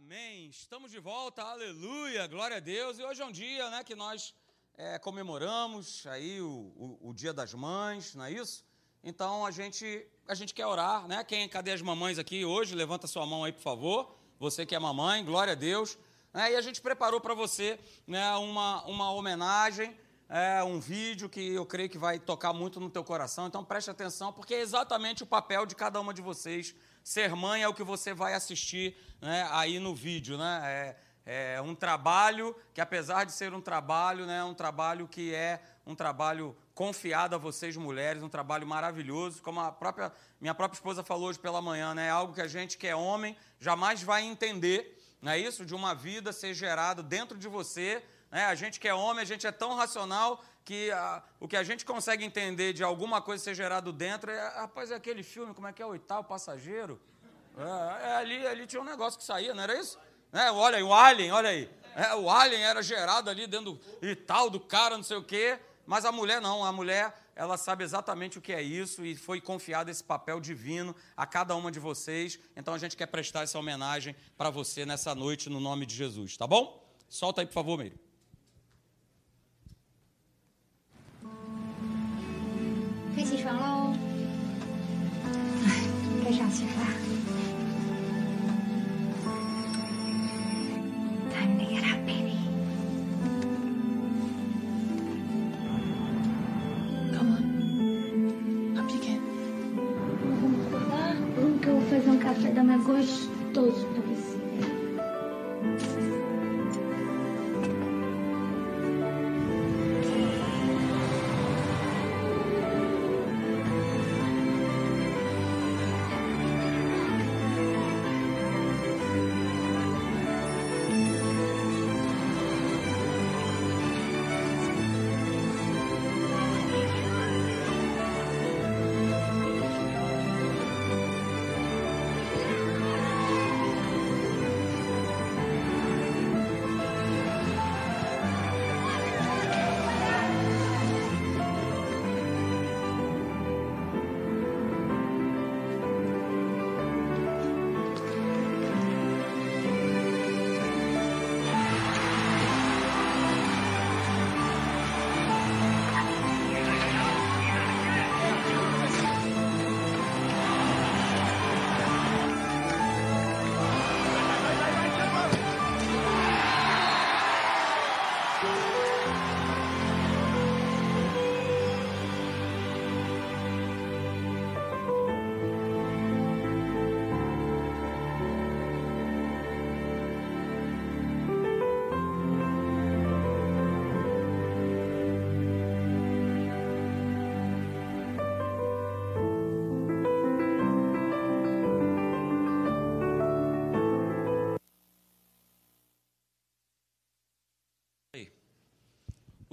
Amém. Estamos de volta, aleluia, glória a Deus. E hoje é um dia né, que nós é, comemoramos aí o, o, o, Dia das Mães, não é isso? Então a gente, a gente quer orar, né? Quem, cadê as mamães aqui hoje? Levanta sua mão aí, por favor. Você que é mamãe, glória a Deus. É, e a gente preparou para você né, uma, uma homenagem, é, um vídeo que eu creio que vai tocar muito no teu coração. Então preste atenção, porque é exatamente o papel de cada uma de vocês Ser mãe é o que você vai assistir né, aí no vídeo. Né? É, é, um trabalho que, apesar de ser um trabalho, né, é um trabalho que é um trabalho confiado a vocês, mulheres, um trabalho maravilhoso. Como a própria, minha própria esposa falou hoje pela manhã, né, é algo que a gente que é homem jamais vai entender. Não é isso? De uma vida ser gerada dentro de você. Né? A gente que é homem, a gente é tão racional que a, o que a gente consegue entender de alguma coisa ser gerado dentro é, rapaz, é aquele filme, como é que é, o Oitavo Passageiro? É, é, ali, ali tinha um negócio que saía, não era isso? É, olha aí, o Alien, olha aí. É, o Alien era gerado ali dentro e tal, do cara, não sei o quê. Mas a mulher não, a mulher, ela sabe exatamente o que é isso e foi confiado esse papel divino a cada uma de vocês. Então a gente quer prestar essa homenagem para você nessa noite, no nome de Jesus, tá bom? Solta aí, por favor, Meire. 该起床喽！该上学了。Time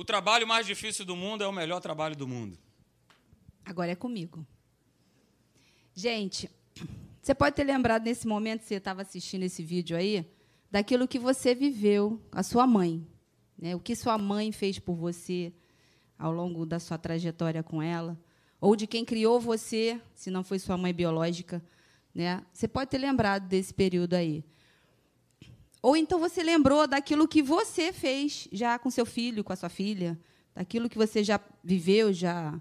O trabalho mais difícil do mundo é o melhor trabalho do mundo. Agora é comigo. Gente, você pode ter lembrado nesse momento que você estava assistindo esse vídeo aí, daquilo que você viveu, a sua mãe. Né? O que sua mãe fez por você ao longo da sua trajetória com ela. Ou de quem criou você, se não foi sua mãe biológica. Né? Você pode ter lembrado desse período aí. Ou então você lembrou daquilo que você fez já com seu filho, com a sua filha, daquilo que você já viveu, já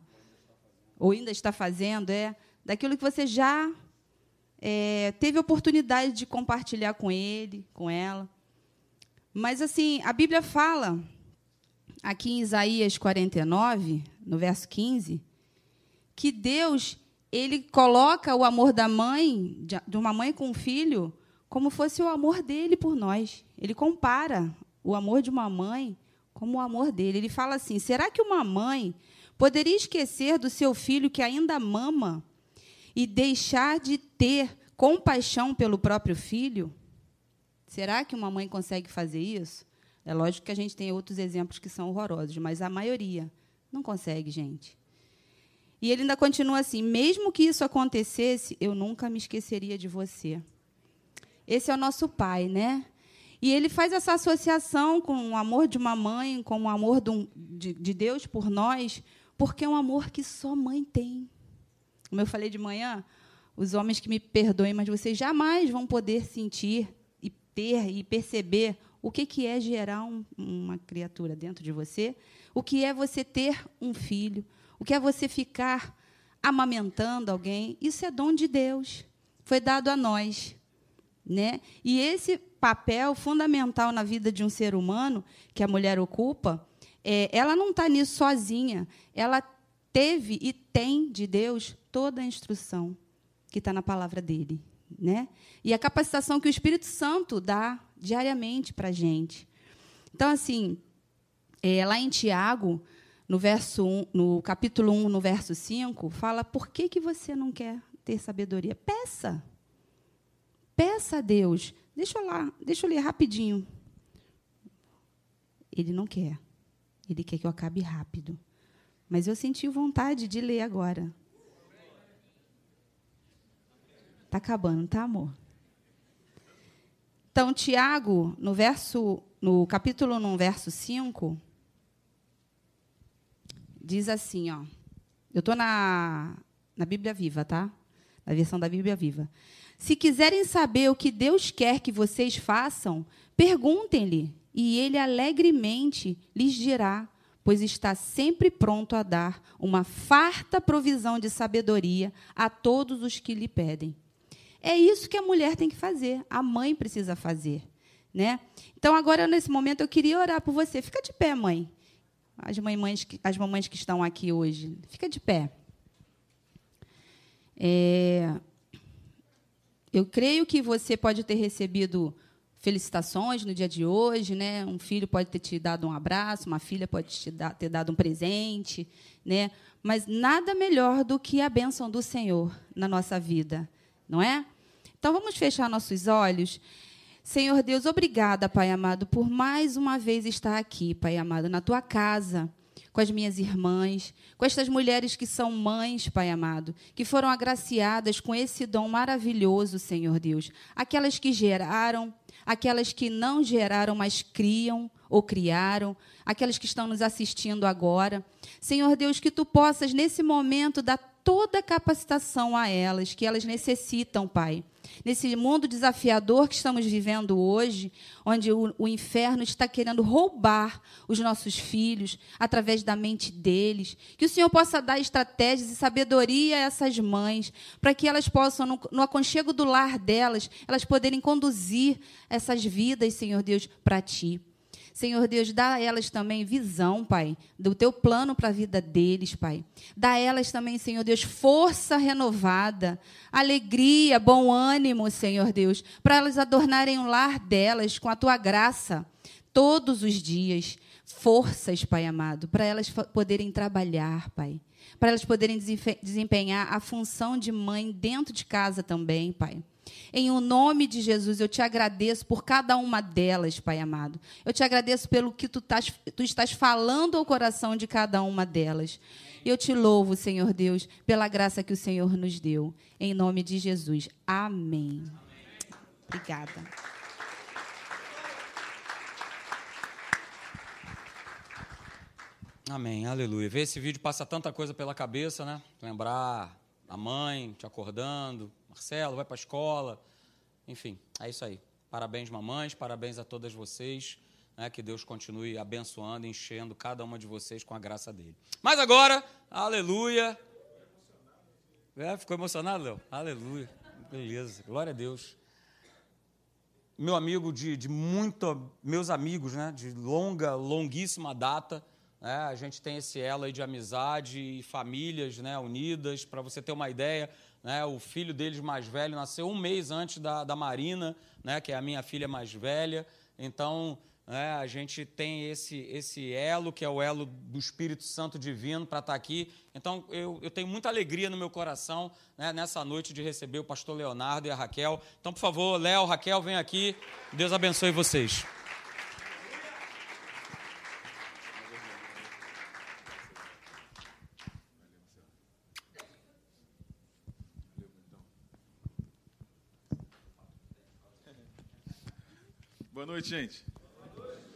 ou ainda está fazendo, é daquilo que você já é, teve oportunidade de compartilhar com ele, com ela. Mas assim, a Bíblia fala aqui em Isaías 49, no verso 15, que Deus ele coloca o amor da mãe, de uma mãe com um filho, como fosse o amor dele por nós. Ele compara o amor de uma mãe como o amor dele. Ele fala assim: será que uma mãe poderia esquecer do seu filho que ainda mama e deixar de ter compaixão pelo próprio filho? Será que uma mãe consegue fazer isso? É lógico que a gente tem outros exemplos que são horrorosos, mas a maioria não consegue, gente. E ele ainda continua assim: mesmo que isso acontecesse, eu nunca me esqueceria de você. Esse é o nosso pai, né? E ele faz essa associação com o amor de uma mãe, com o amor de, de Deus por nós, porque é um amor que só mãe tem. Como eu falei de manhã, os homens que me perdoem, mas vocês jamais vão poder sentir e ter e perceber o que, que é gerar um, uma criatura dentro de você, o que é você ter um filho, o que é você ficar amamentando alguém. Isso é dom de Deus. Foi dado a nós. Né? E esse papel fundamental na vida de um ser humano que a mulher ocupa, é, ela não está nisso sozinha. Ela teve e tem de Deus toda a instrução que está na palavra dele. Né? E a capacitação que o Espírito Santo dá diariamente para a gente. Então, assim, é, lá em Tiago, no, verso 1, no capítulo 1, no verso 5, fala por que, que você não quer ter sabedoria? Peça. Peça a Deus. Deixa eu lá, deixa eu ler rapidinho. Ele não quer. Ele quer que eu acabe rápido. Mas eu senti vontade de ler agora. Está acabando, tá, amor? Então, Tiago, no verso, no capítulo 1, verso 5, diz assim, ó. Eu estou na, na Bíblia Viva, tá? Na versão da Bíblia Viva. Se quiserem saber o que Deus quer que vocês façam, perguntem-lhe, e ele alegremente lhes dirá, pois está sempre pronto a dar uma farta provisão de sabedoria a todos os que lhe pedem. É isso que a mulher tem que fazer, a mãe precisa fazer. Né? Então, agora, nesse momento, eu queria orar por você. Fica de pé, mãe. As mamães, as mamães que estão aqui hoje, fica de pé. É, eu creio que você pode ter recebido felicitações no dia de hoje, né? Um filho pode ter te dado um abraço, uma filha pode te dar, ter dado um presente, né? Mas nada melhor do que a bênção do Senhor na nossa vida, não é? Então vamos fechar nossos olhos. Senhor Deus, obrigada, Pai amado, por mais uma vez estar aqui, Pai amado, na tua casa com as minhas irmãs, com estas mulheres que são mães, Pai amado, que foram agraciadas com esse dom maravilhoso, Senhor Deus. Aquelas que geraram, aquelas que não geraram, mas criam ou criaram, aquelas que estão nos assistindo agora. Senhor Deus, que tu possas, nesse momento, dar toda a capacitação a elas, que elas necessitam, Pai nesse mundo desafiador que estamos vivendo hoje, onde o, o, inferno está querendo roubar os nossos filhos através da mente deles. Que o Senhor possa dar estratégias e sabedoria a essas mães, para que elas possam, no, no aconchego do lar delas, elas poderem conduzir essas vidas, Senhor Deus, para Ti. Senhor Deus, dá a elas também visão, Pai, do teu plano para a vida deles, Pai. Dá a elas também, Senhor Deus, força renovada, alegria, bom ânimo, Senhor Deus, para elas adornarem o lar delas com a tua graça todos os dias. Forças, Pai amado, para elas poderem trabalhar, Pai para elas poderem desempenhar a função de mãe dentro de casa também, Pai. Em o nome de Jesus, eu te agradeço por cada uma delas, Pai amado. Eu te agradeço pelo que tu, tás, tu estás falando ao coração de cada uma delas. Eu te louvo, Senhor Deus, pela graça que o Senhor nos deu. Em nome de Jesus. Amém. Obrigada. Amém, aleluia. Ver esse vídeo passa tanta coisa pela cabeça, né? Lembrar a mãe te acordando, Marcelo, vai para a escola. Enfim, é isso aí. Parabéns, mamães, parabéns a todas vocês. Né, que Deus continue abençoando, enchendo cada uma de vocês com a graça dele. Mas agora, aleluia. É, ficou emocionado, Léo? Aleluia. Beleza, glória a Deus. Meu amigo de, de muito, meus amigos, né, de longa, longuíssima data, né, a gente tem esse elo aí de amizade e famílias né, unidas. Para você ter uma ideia, né, o filho deles mais velho nasceu um mês antes da, da Marina, né, que é a minha filha mais velha. Então, né, a gente tem esse, esse elo, que é o elo do Espírito Santo Divino, para estar tá aqui. Então, eu, eu tenho muita alegria no meu coração né, nessa noite de receber o pastor Leonardo e a Raquel. Então, por favor, Léo, Raquel, vem aqui. Deus abençoe vocês. Boa noite, gente.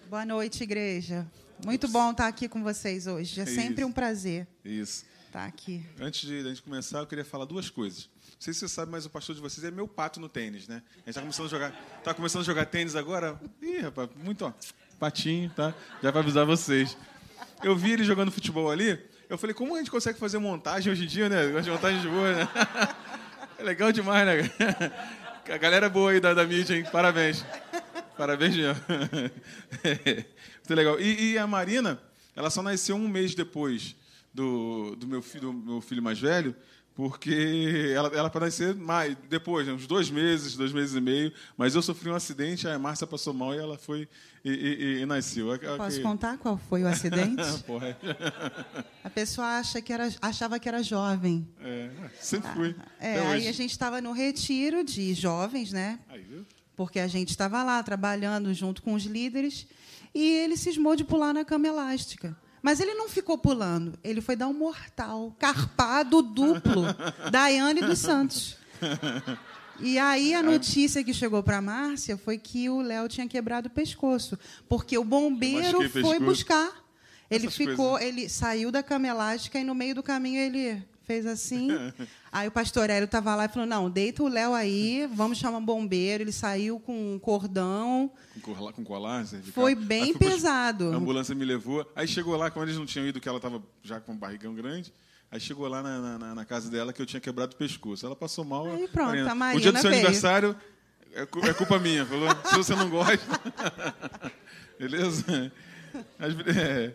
Boa noite, igreja. Muito bom estar aqui com vocês hoje. É sempre Isso. um prazer. Isso. Tá aqui. Antes de a gente começar, eu queria falar duas coisas. Não sei se você sabe, mas o pastor de vocês é meu pato no tênis, né? A gente tá começando a jogar, tá começando a jogar tênis agora. Ih, rapaz, muito, ó, patinho, tá? Já para avisar vocês. Eu vi ele jogando futebol ali, eu falei, como a gente consegue fazer montagem hoje em dia, né? Montagem de boa, né? É legal demais, né? A galera é boa aí da, da mídia, hein? Parabéns. Parabéns, Jean. Muito legal. E, e, a Marina, ela só nasceu um mês depois do, do, meu, filho, do meu filho mais velho, porque ela, ela para nascer mais, depois, né, uns dois meses, dois meses e meio, mas eu sofri um acidente, a Márcia passou mal e ela foi e, e, e nasceu. Posso contar qual foi o acidente? Pode. A pessoa acha que era, achava que era jovem. É, sempre fui. É, aí a gente estava no retiro de jovens, né? Aí, viu? Porque a gente estava lá trabalhando junto com os líderes e ele cismou de pular na cama elástica. Mas ele não ficou pulando, ele foi dar um mortal, carpado duplo, Daiane dos Santos. E aí a notícia que chegou para Márcia foi que o Léo tinha quebrado o pescoço, porque o bombeiro foi buscar. Ele Essas ficou, coisas. ele saiu da cama elástica e no meio do caminho ele fez assim. aí o pastor Hélio estava lá e falou: "Não, deita o Léo aí, vamos chamar um bombeiro". Ele saiu com um cordão. Com colar, com colar. Foi bem pesado. A ambulância me levou. Aí chegou lá, como eles não tinham ido, que ela estava já com um barrigão grande. Aí chegou lá na, na- na- casa dela que eu tinha quebrado o pescoço. Ela passou mal. Aí pronto, a o Marina dia do seu veio. aniversário é, é culpa minha. Falou, se você não gosta. Beleza? As é,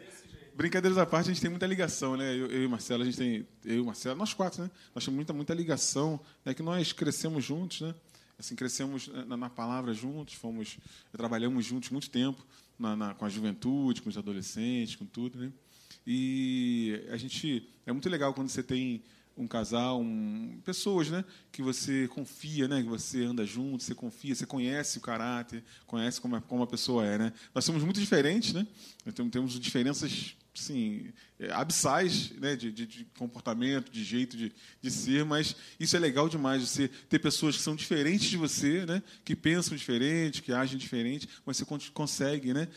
brincadeiras à parte, a gente tem muita ligação, né? Eu, eu e Marcelo, a gente tem. Eu e Marcelo, nós quatro, né? Nós temos muita, muita ligação, né? Que nós crescemos juntos, né? Assim, crescemos na, na palavra juntos, fomos, trabalhamos juntos muito tempo na, na- com a juventude, com os adolescentes, com tudo, né? E a gente é muito legal quando você tem um casal, um, pessoas, né, que você confia, né, que você anda junto, você confia, você conhece o caráter, conhece como a, como a pessoa é, né. Nós somos muito diferentes, né. Então temos diferenças, sim, é, abissais, né, de, de, de comportamento, de jeito de, de ser, mas isso é legal demais, você ter pessoas que são diferentes de você, né, que pensam diferente, que agem diferente, mas você con- consegue, né,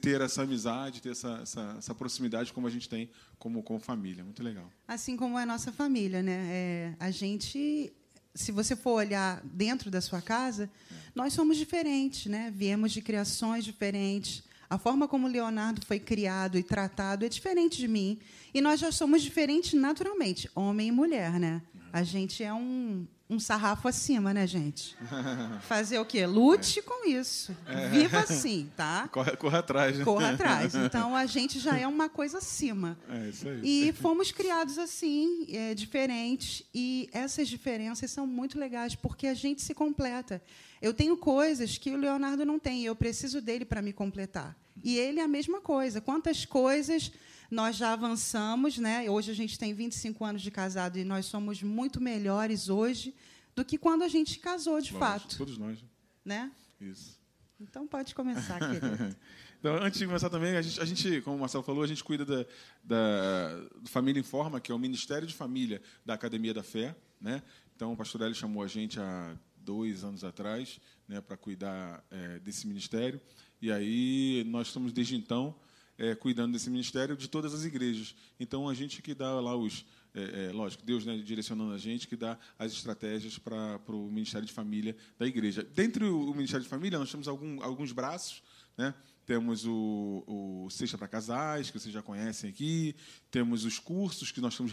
ter essa amizade, ter essa, essa, essa proximidade como a gente tem como, como família. Muito legal. Assim como é a nossa família, né? É, a gente, se você for olhar dentro da sua casa, nós somos diferentes, né? Viemos de criações diferentes. A forma como Leonardo foi criado e tratado é diferente de mim. E nós já somos diferentes naturalmente, homem e mulher, né? A gente é um, um sarrafo acima, né, gente? Fazer o quê? Lute com isso. Viva assim, tá? Corre, corre atrás, né? Corra atrás. Então, a gente já é uma coisa acima. É isso aí. E fomos criados assim, é, diferentes. E essas diferenças são muito legais, porque a gente se completa. Eu tenho coisas que o Leonardo não tem, e eu preciso dele para me completar. E ele é a mesma coisa. Quantas coisas nós já avançamos, né? Hoje a gente tem 25 anos de casado e nós somos muito melhores hoje do que quando a gente casou de Lógico, fato, Todos nós. né? Isso. Então pode começar, querido. Então, antes de começar também, a gente, a gente, como o Marcelo falou, a gente cuida da, da do Família Informa, que é o Ministério de Família da Academia da Fé. Né? Então, o pastor Hélio chamou a gente há dois anos atrás né, para cuidar é, desse ministério. E aí, nós estamos, desde então, é, cuidando desse ministério de todas as igrejas. Então, a gente que dá lá os... É, é, lógico, Deus né, direcionando a gente, que dá as estratégias para o Ministério de Família da igreja. Dentro do Ministério de Família, nós temos algum, alguns braços, né? Temos o, o Sexta para Casais, que vocês já conhecem aqui. Temos os cursos que nós estamos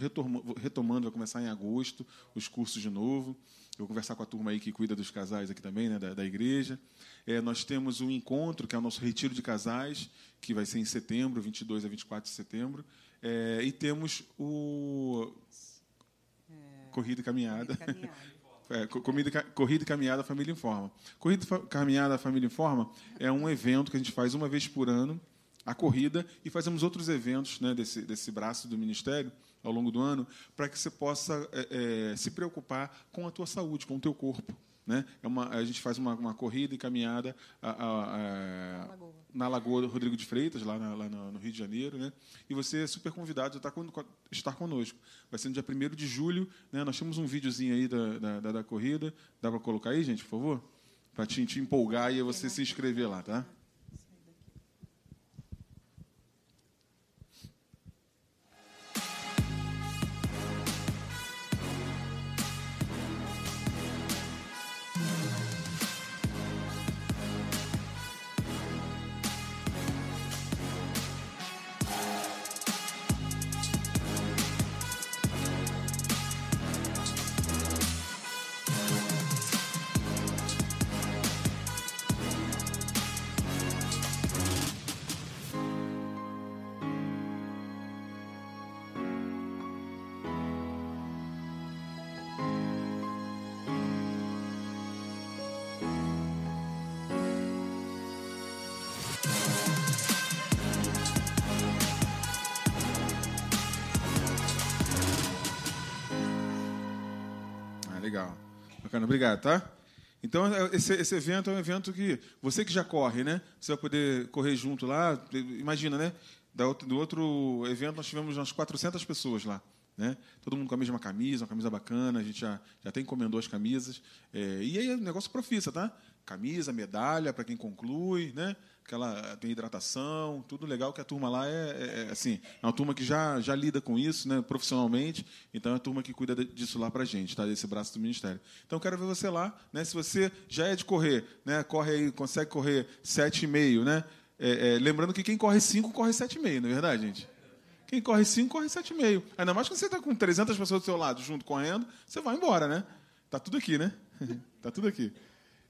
retomando, vai começar em agosto, os cursos de novo. Eu vou conversar com a turma aí que cuida dos casais aqui também, né, da, da igreja. É, nós temos o encontro, que é o nosso retiro de casais, que vai ser em setembro, 22 a 24 de setembro. É, e temos o Corrida e Caminhada. É, co- comida, e ca- corrida e caminhada Família Informa. Corrida e caminhada Família Informa é um evento que a gente faz uma vez por ano, a corrida, e fazemos outros eventos né, desse, desse braço do Ministério ao longo do ano, para que você possa é, é, se preocupar com a tua saúde, com o teu corpo. Né? É uma, a gente faz uma, uma corrida e caminhada a- a- a- na Lagoa Rodrigo de Freitas, lá, na- lá no no Rio de Janeiro. Né? E você é super convidado a estar, con- co- estar conosco. Vai ser no dia 1 de julho. Né? Nós temos um videozinho aí da, da, da- da corrida. Dá para colocar aí, gente, por favor? Para te, te empolgar e você se inscrever lá, tá? Bacana, obrigado, tá? Então, é- esse, esse evento é um evento que você que já corre, né? Você vai poder correr junto lá. Imagina, né? Da outro- do outro evento, nós tivemos umas 400 pessoas lá. Né? Todo mundo com a mesma camisa, uma camisa bacana. A gente já, já até encomendou as camisas. É, e aí é um negócio profissa, tá? Camisa, medalha para quem conclui, né? Aquela, tem hidratação, tudo legal que a turma lá é, é- é, assim, é uma turma que já, já lida com isso né, profissionalmente, então é a turma que cuida disso lá para gente, tá? desse braço do Ministério. Então quero ver você lá, né? se você já é de correr, né? corre aí, consegue correr 7,5, né? É, é, lembrando que quem corre 5 corre 7,5, não é verdade, gente? Quem corre 5 corre 7,5. Ainda mais quando você está com 300 pessoas do seu lado junto correndo, você vai embora, né? Tá tudo aqui, né? tá tudo aqui.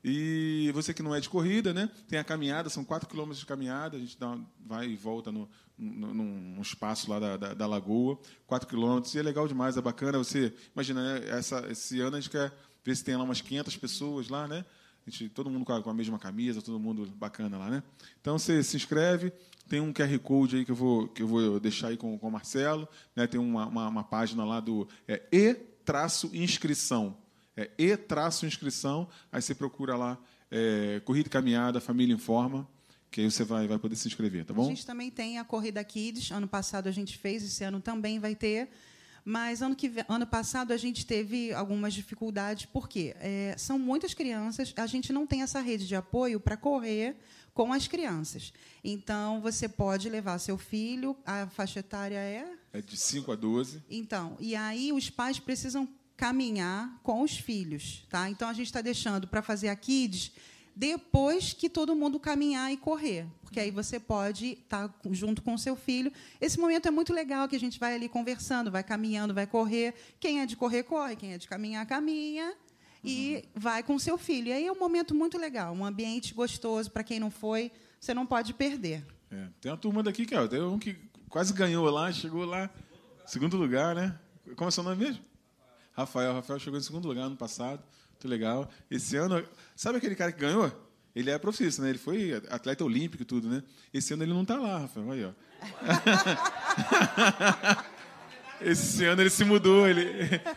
E você que não é de corrida, né? Tem a caminhada, são 4 quilômetros de caminhada, a gente dá, vai e volta no, no, num espaço lá da, da, da lagoa, 4 quilômetros, e é legal demais, é bacana. Você, imagina, né? Essa, esse ano a gente quer ver se tem lá umas 500 pessoas lá, né? A gente, todo mundo com a, com a mesma camisa, todo mundo bacana lá, né? Então você se inscreve, tem um QR Code aí que eu vou, que eu vou deixar aí com, com o Marcelo, né? Tem uma, uma, uma página lá do é, E-inscrição. É E-inscrição, aí você procura lá é, Corrida e Caminhada, Família Informa, que aí você vai, vai poder se inscrever, tá A bom? gente também tem a Corrida Kids. Ano passado a gente fez, esse ano também vai ter. Mas ano, que, ano passado a gente teve algumas dificuldades, porque é, são muitas crianças, a gente não tem essa rede de apoio para correr com as crianças. Então, você pode levar seu filho, a faixa etária é É de 5 a 12. então, e aí os pais precisam caminhar com os filhos, tá? Então a gente está deixando para fazer a kids depois que todo mundo caminhar e correr, porque aí você pode estar junto com o seu filho. Esse momento é muito legal que a gente vai ali conversando, vai caminhando, vai correr. Quem é de correr corre, quem é de caminhar caminha e vai com o seu filho. E aí é um momento muito legal, um ambiente gostoso para quem não foi, você não pode perder. É, tem uma turma daqui que ó, tem um que quase ganhou lá, chegou lá, segundo lugar, né? Como é seu nome mesmo? Rafael. Rafael chegou em segundo lugar ano passado. Muito legal. Esse ano, sabe aquele cara que ganhou? Ele é profissional, né? Ele foi atleta olímpico e tudo, né? Esse ano ele não está lá, Rafael. Aí, ó. Esse ano ele se mudou, ele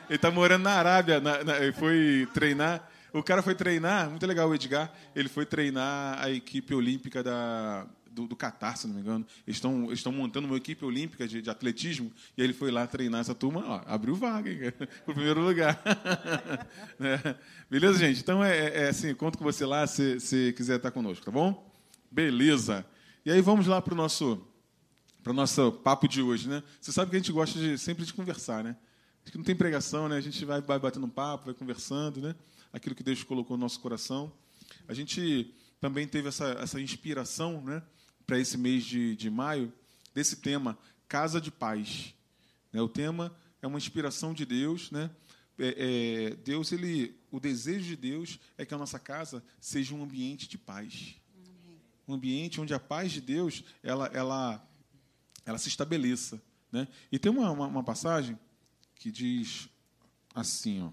ele tá morando na Arábia, na- na- ele foi treinar. O cara foi treinar, muito legal o Edgar, ele foi treinar a equipe olímpica da, do, do Catar, se não me engano. Eles estão eles montando uma equipe olímpica de, de atletismo e ele foi lá treinar essa turma, ó, abriu vaga, hein, cara, pro primeiro lugar. Né? Beleza, gente? Então é, é assim, conto com você lá se, se quiser estar conosco, tá bom? Beleza. E aí vamos lá para o nosso nosso papo de hoje, né? Você sabe que a gente gosta de, sempre de conversar, né? Acho que não tem pregação, né? A gente vai, vai batendo um papo, vai conversando, né? Aquilo que Deus colocou no nosso coração. A gente também teve essa, essa inspiração, né? Para esse mês de, de maio, desse tema, Casa de Paz. Né? O tema é uma inspiração de Deus, né? É, é, Deus, ele, o desejo de Deus é que a nossa casa seja um ambiente de paz, um ambiente onde a paz de Deus ela, ela ela se estabeleça. Né? E tem uma, uma, uma passagem que diz assim, ó,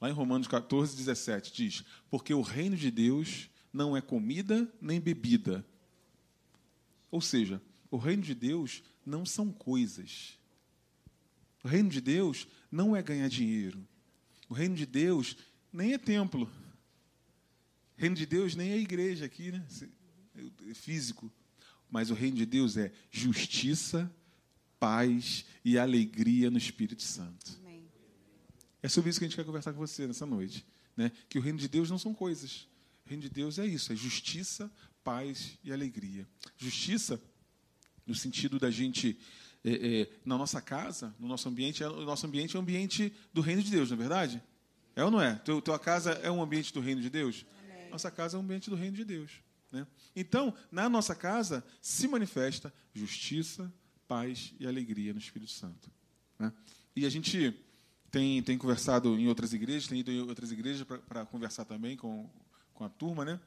lá em Romanos 14, 17, diz: Porque o reino de Deus não é comida nem bebida. Ou seja, o reino de Deus não são coisas. O reino de Deus não é ganhar dinheiro. O reino de Deus nem é templo. O reino de Deus nem é igreja aqui, né? É físico. Mas o reino de Deus é justiça, paz e alegria no Espírito Santo. Amém. É sobre isso que a gente quer conversar com você nessa noite. Né? Que o reino de Deus não são coisas. O reino de Deus é isso, é justiça, paz e alegria. Justiça, no sentido da gente, é, é, na nossa casa, no nosso ambiente, é, o nosso ambiente é um ambiente do reino de Deus, não é verdade? É ou não é? Teu, tua casa é um ambiente do reino de Deus? Amém. Nossa casa é um ambiente do reino de Deus. Né? Então, na nossa casa se manifesta justiça, paz e alegria no Espírito Santo. Né? E a gente tem, tem conversado em outras igrejas, tem ido em outras igrejas para conversar também com, com a turma, né?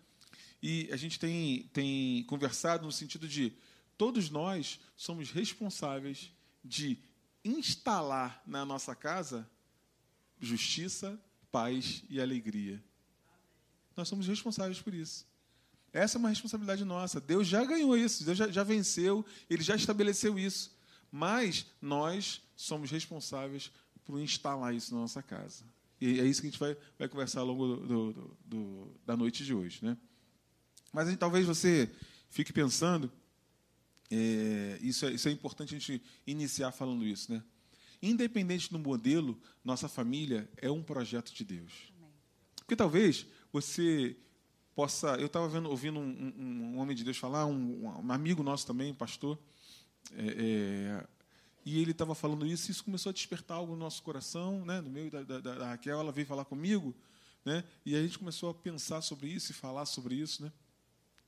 E a gente tem, tem conversado no sentido de todos nós somos responsáveis de instalar na nossa casa justiça, paz e alegria. Nós somos responsáveis por isso. Essa é uma responsabilidade nossa. Deus já ganhou isso, Deus já, já venceu, Ele já estabeleceu isso. Mas nós somos responsáveis para instalar isso na nossa casa. E é isso que a gente vai, vai conversar ao longo do, do, do, da noite de hoje. Né? Mas gente, talvez você fique pensando, é, isso, é, isso é importante a gente iniciar falando isso. Né? Independente do modelo, nossa família é um projeto de Deus. Porque talvez você possa. Eu estava ouvindo um, um, um, homem de Deus falar, um, um amigo nosso também, pastor, é, é, e ele estava falando isso, e isso começou a despertar algo no nosso coração, né? no meio da, da, da Raquel, ela veio falar comigo, né? e a gente começou a pensar sobre isso e falar sobre isso. Né?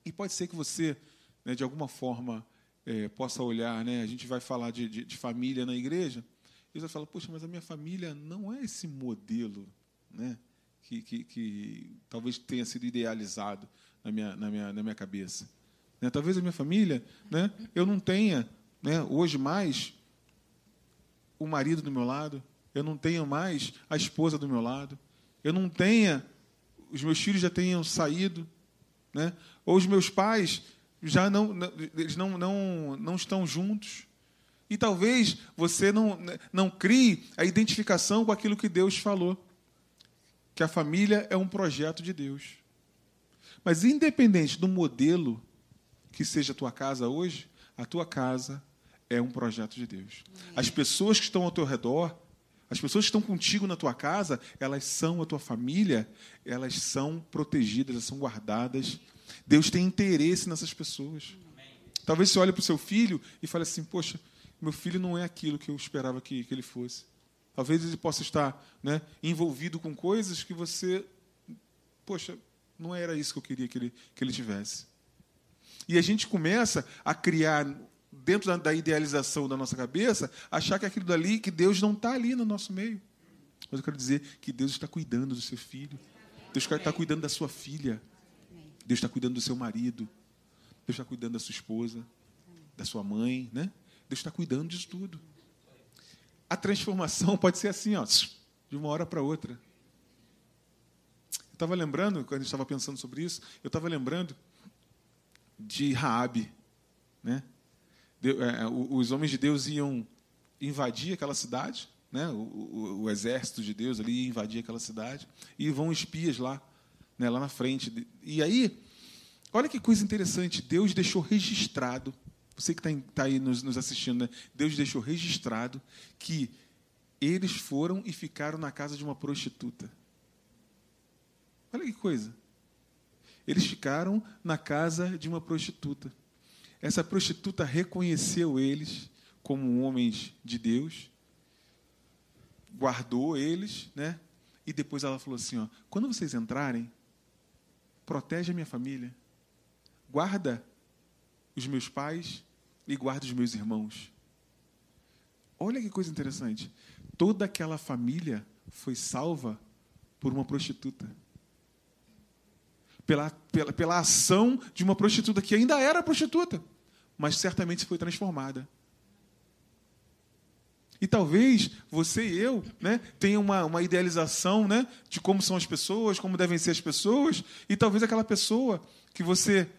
E pode ser que você, né, de alguma forma, é, possa olhar, né? a gente vai falar de, de, de família na igreja, e você vai falar, poxa, mas a minha família não é esse modelo né? que, que, que talvez tenha sido idealizado na minha, na minha, na minha cabeça. Né? Talvez a minha família, né, eu não tenha né, hoje mais o marido do meu lado, eu não tenho mais a esposa do meu lado, eu não tenha, os meus filhos já tenham saído, né? ou os meus pais já não, eles não, não, não estão juntos. E talvez você não, não crie a identificação com aquilo que Deus falou, que a família é um projeto de Deus. Mas independente do modelo que seja a tua casa hoje, a tua casa é um projeto de Deus. As pessoas que estão ao teu redor, as pessoas que estão contigo na tua casa, elas são a tua família, elas são protegidas, elas são guardadas. Deus tem interesse nessas pessoas. Talvez você olhe para o seu filho e fale assim: Poxa, meu filho não é aquilo que eu esperava que, que ele fosse. Talvez ele possa estar né, envolvido com coisas que você, poxa, não era isso que eu queria que ele, que ele tivesse. E a gente começa a criar dentro da, da idealização da nossa cabeça, achar que aquilo dali, que Deus não está ali no nosso meio. Mas eu quero dizer que Deus está cuidando do seu filho. Deus está cuidando da sua filha. Deus está cuidando do seu marido. Deus está cuidando da sua esposa, da sua mãe, né? Deus está cuidando disso tudo. A transformação pode ser assim, ó, de uma hora para outra. Eu estava lembrando, quando a gente estava pensando sobre isso, eu estava lembrando de Raabe, né? É, os homens de Deus iam invadir aquela cidade, né? O, o, o, exército de Deus ali ia invadir aquela cidade e vão espias lá, né? lá na frente. E aí, olha que coisa interessante, Deus deixou registrado, você que está tá aí nos, nos assistindo, né? Deus deixou registrado que eles foram e ficaram na casa de uma prostituta. Olha que coisa. Eles ficaram na casa de uma prostituta. Essa prostituta reconheceu eles como homens de Deus, guardou eles, né? E depois ela falou assim: ó, quando vocês entrarem, protege a minha família, guarda os meus pais e guarda os meus irmãos. Olha que coisa interessante. Toda aquela família foi salva por uma prostituta. Pela, pela, pela ação de uma prostituta que ainda era prostituta mas certamente foi transformada. E talvez você e eu né, tenha uma, uma idealização né, de como são as pessoas, como devem ser as pessoas, e talvez aquela pessoa que você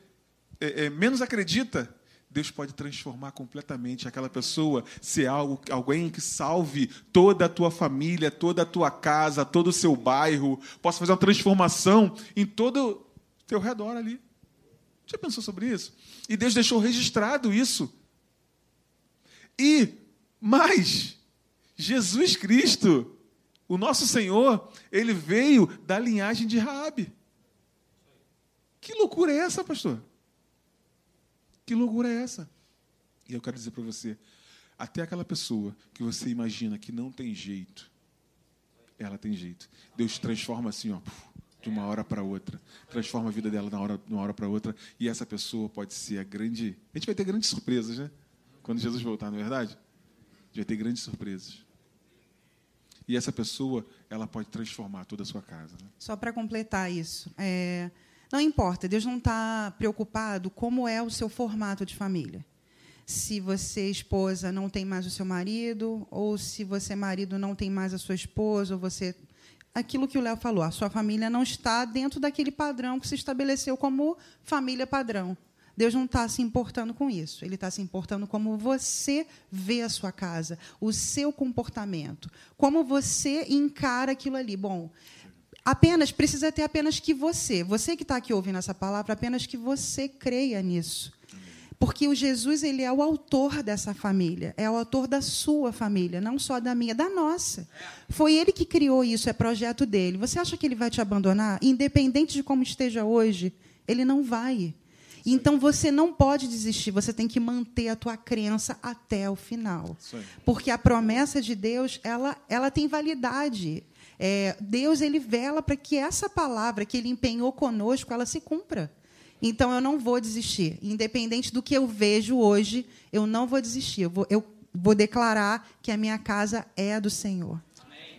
é, é, menos acredita, Deus pode transformar completamente aquela pessoa, ser algo, alguém que salve toda a tua família, toda a tua casa, todo o seu bairro, possa fazer uma transformação em todo o teu redor ali. Já pensou sobre isso? E Deus deixou registrado isso. E mais, Jesus Cristo, o nosso Senhor, ele veio da linhagem de Raabe. Que loucura é essa, pastor? Que loucura é essa? E eu quero dizer para você, até aquela pessoa que você imagina que não tem jeito, ela tem jeito. Deus transforma assim, ó, de uma hora para outra. Transforma a vida dela de uma hora, para outra. E essa pessoa pode ser a grande. A gente vai ter grandes surpresas, né? Quando Jesus voltar, não é verdade? A gente vai ter grandes surpresas. E essa pessoa, ela pode transformar toda a sua casa. Né? Só para completar isso. É... Não importa, Deus não está preocupado como é o seu formato de família. Se você, esposa, não tem mais o seu marido, ou se você, marido, não tem mais a sua esposa, ou você aquilo que o Léo falou, a sua família não está dentro daquele padrão que se estabeleceu como família padrão. Deus não está se importando com isso. Ele está se importando como você vê a sua casa, o seu comportamento, como você encara aquilo ali. Bom, apenas precisa ter apenas que você, você que está aqui ouvindo essa palavra, apenas que você creia nisso. Porque o Jesus ele é o autor dessa família, é o autor da sua família, não só da minha, da nossa. Foi ele que criou isso, é projeto dele. Você acha que ele vai te abandonar? Independente de como esteja hoje, ele não vai. Então você não pode desistir, você tem que manter a tua crença até o final. Porque a promessa de Deus, ela, ela tem validade. É, Deus ele vela para que essa palavra que ele empenhou conosco, ela se cumpra. Então eu não vou desistir. Independente do que eu vejo hoje, eu não vou desistir. Eu vou, eu vou declarar que a minha casa é a do Senhor.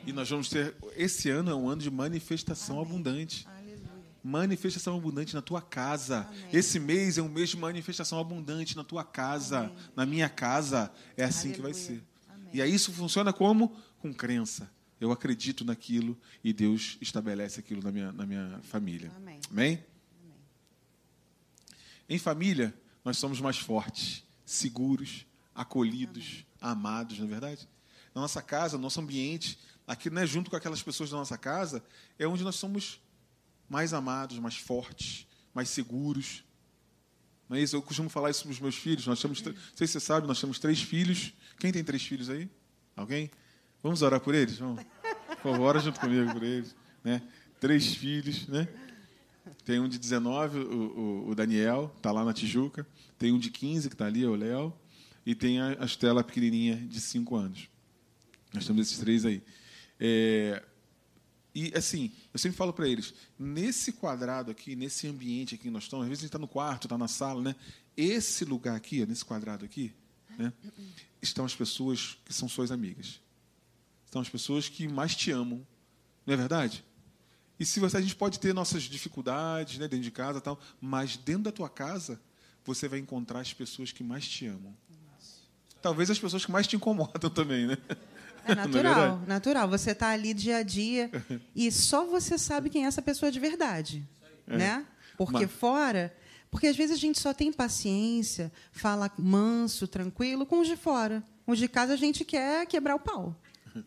E nós vamos ter. Esse ano é um ano de manifestação Amém. abundante. Aleluia. Manifestação abundante na tua casa. Amém. Esse mês é um mês de manifestação abundante na tua casa, Amém. na minha casa. É assim que vai Aleluia. ser. Amém. E aí isso funciona como? Com crença. Eu acredito naquilo e Deus estabelece aquilo na minha, na minha família. Amém. Amém? Em família, nós somos mais fortes, seguros, acolhidos, amados, não é verdade? Na nossa casa, no nosso ambiente, aqui né, junto com aquelas pessoas da nossa casa, é onde nós somos mais amados, mais fortes, mais seguros. Não é isso? Eu costumo falar isso para os meus filhos. Nós temos, não sei se você sabe, nós temos três filhos. Quem tem três filhos aí? Alguém? Vamos orar por eles? Vamos. Por favor, ora junto comigo por eles. Né? Três filhos, né? Tem um de 19, o, o, o Daniel, está lá na Tijuca. Tem um de 15, que está ali, é o Léo. E tem a, a Estela pequenininha, de 5 anos. Nós temos esses três aí. É, e, assim, eu sempre falo para eles, nesse quadrado aqui, nesse ambiente aqui que nós estamos, às vezes a gente está no quarto, está na sala, né? Esse lugar aqui, nesse quadrado aqui, né? Estão as pessoas que são suas amigas. Estão as pessoas que mais te amam. Não é verdade? E se você, a gente pode ter nossas dificuldades né, dentro de casa tal, mas dentro da tua casa, você vai encontrar as pessoas que mais te amam. Talvez as pessoas que mais te incomodam também, né? É natural, verdade? natural. Você está ali dia a dia e só você sabe quem é essa pessoa de verdade, né? Porque Mas- fora, porque às vezes a gente só tem paciência, fala manso, tranquilo com os de fora. Os de casa a gente quer quebrar o pau,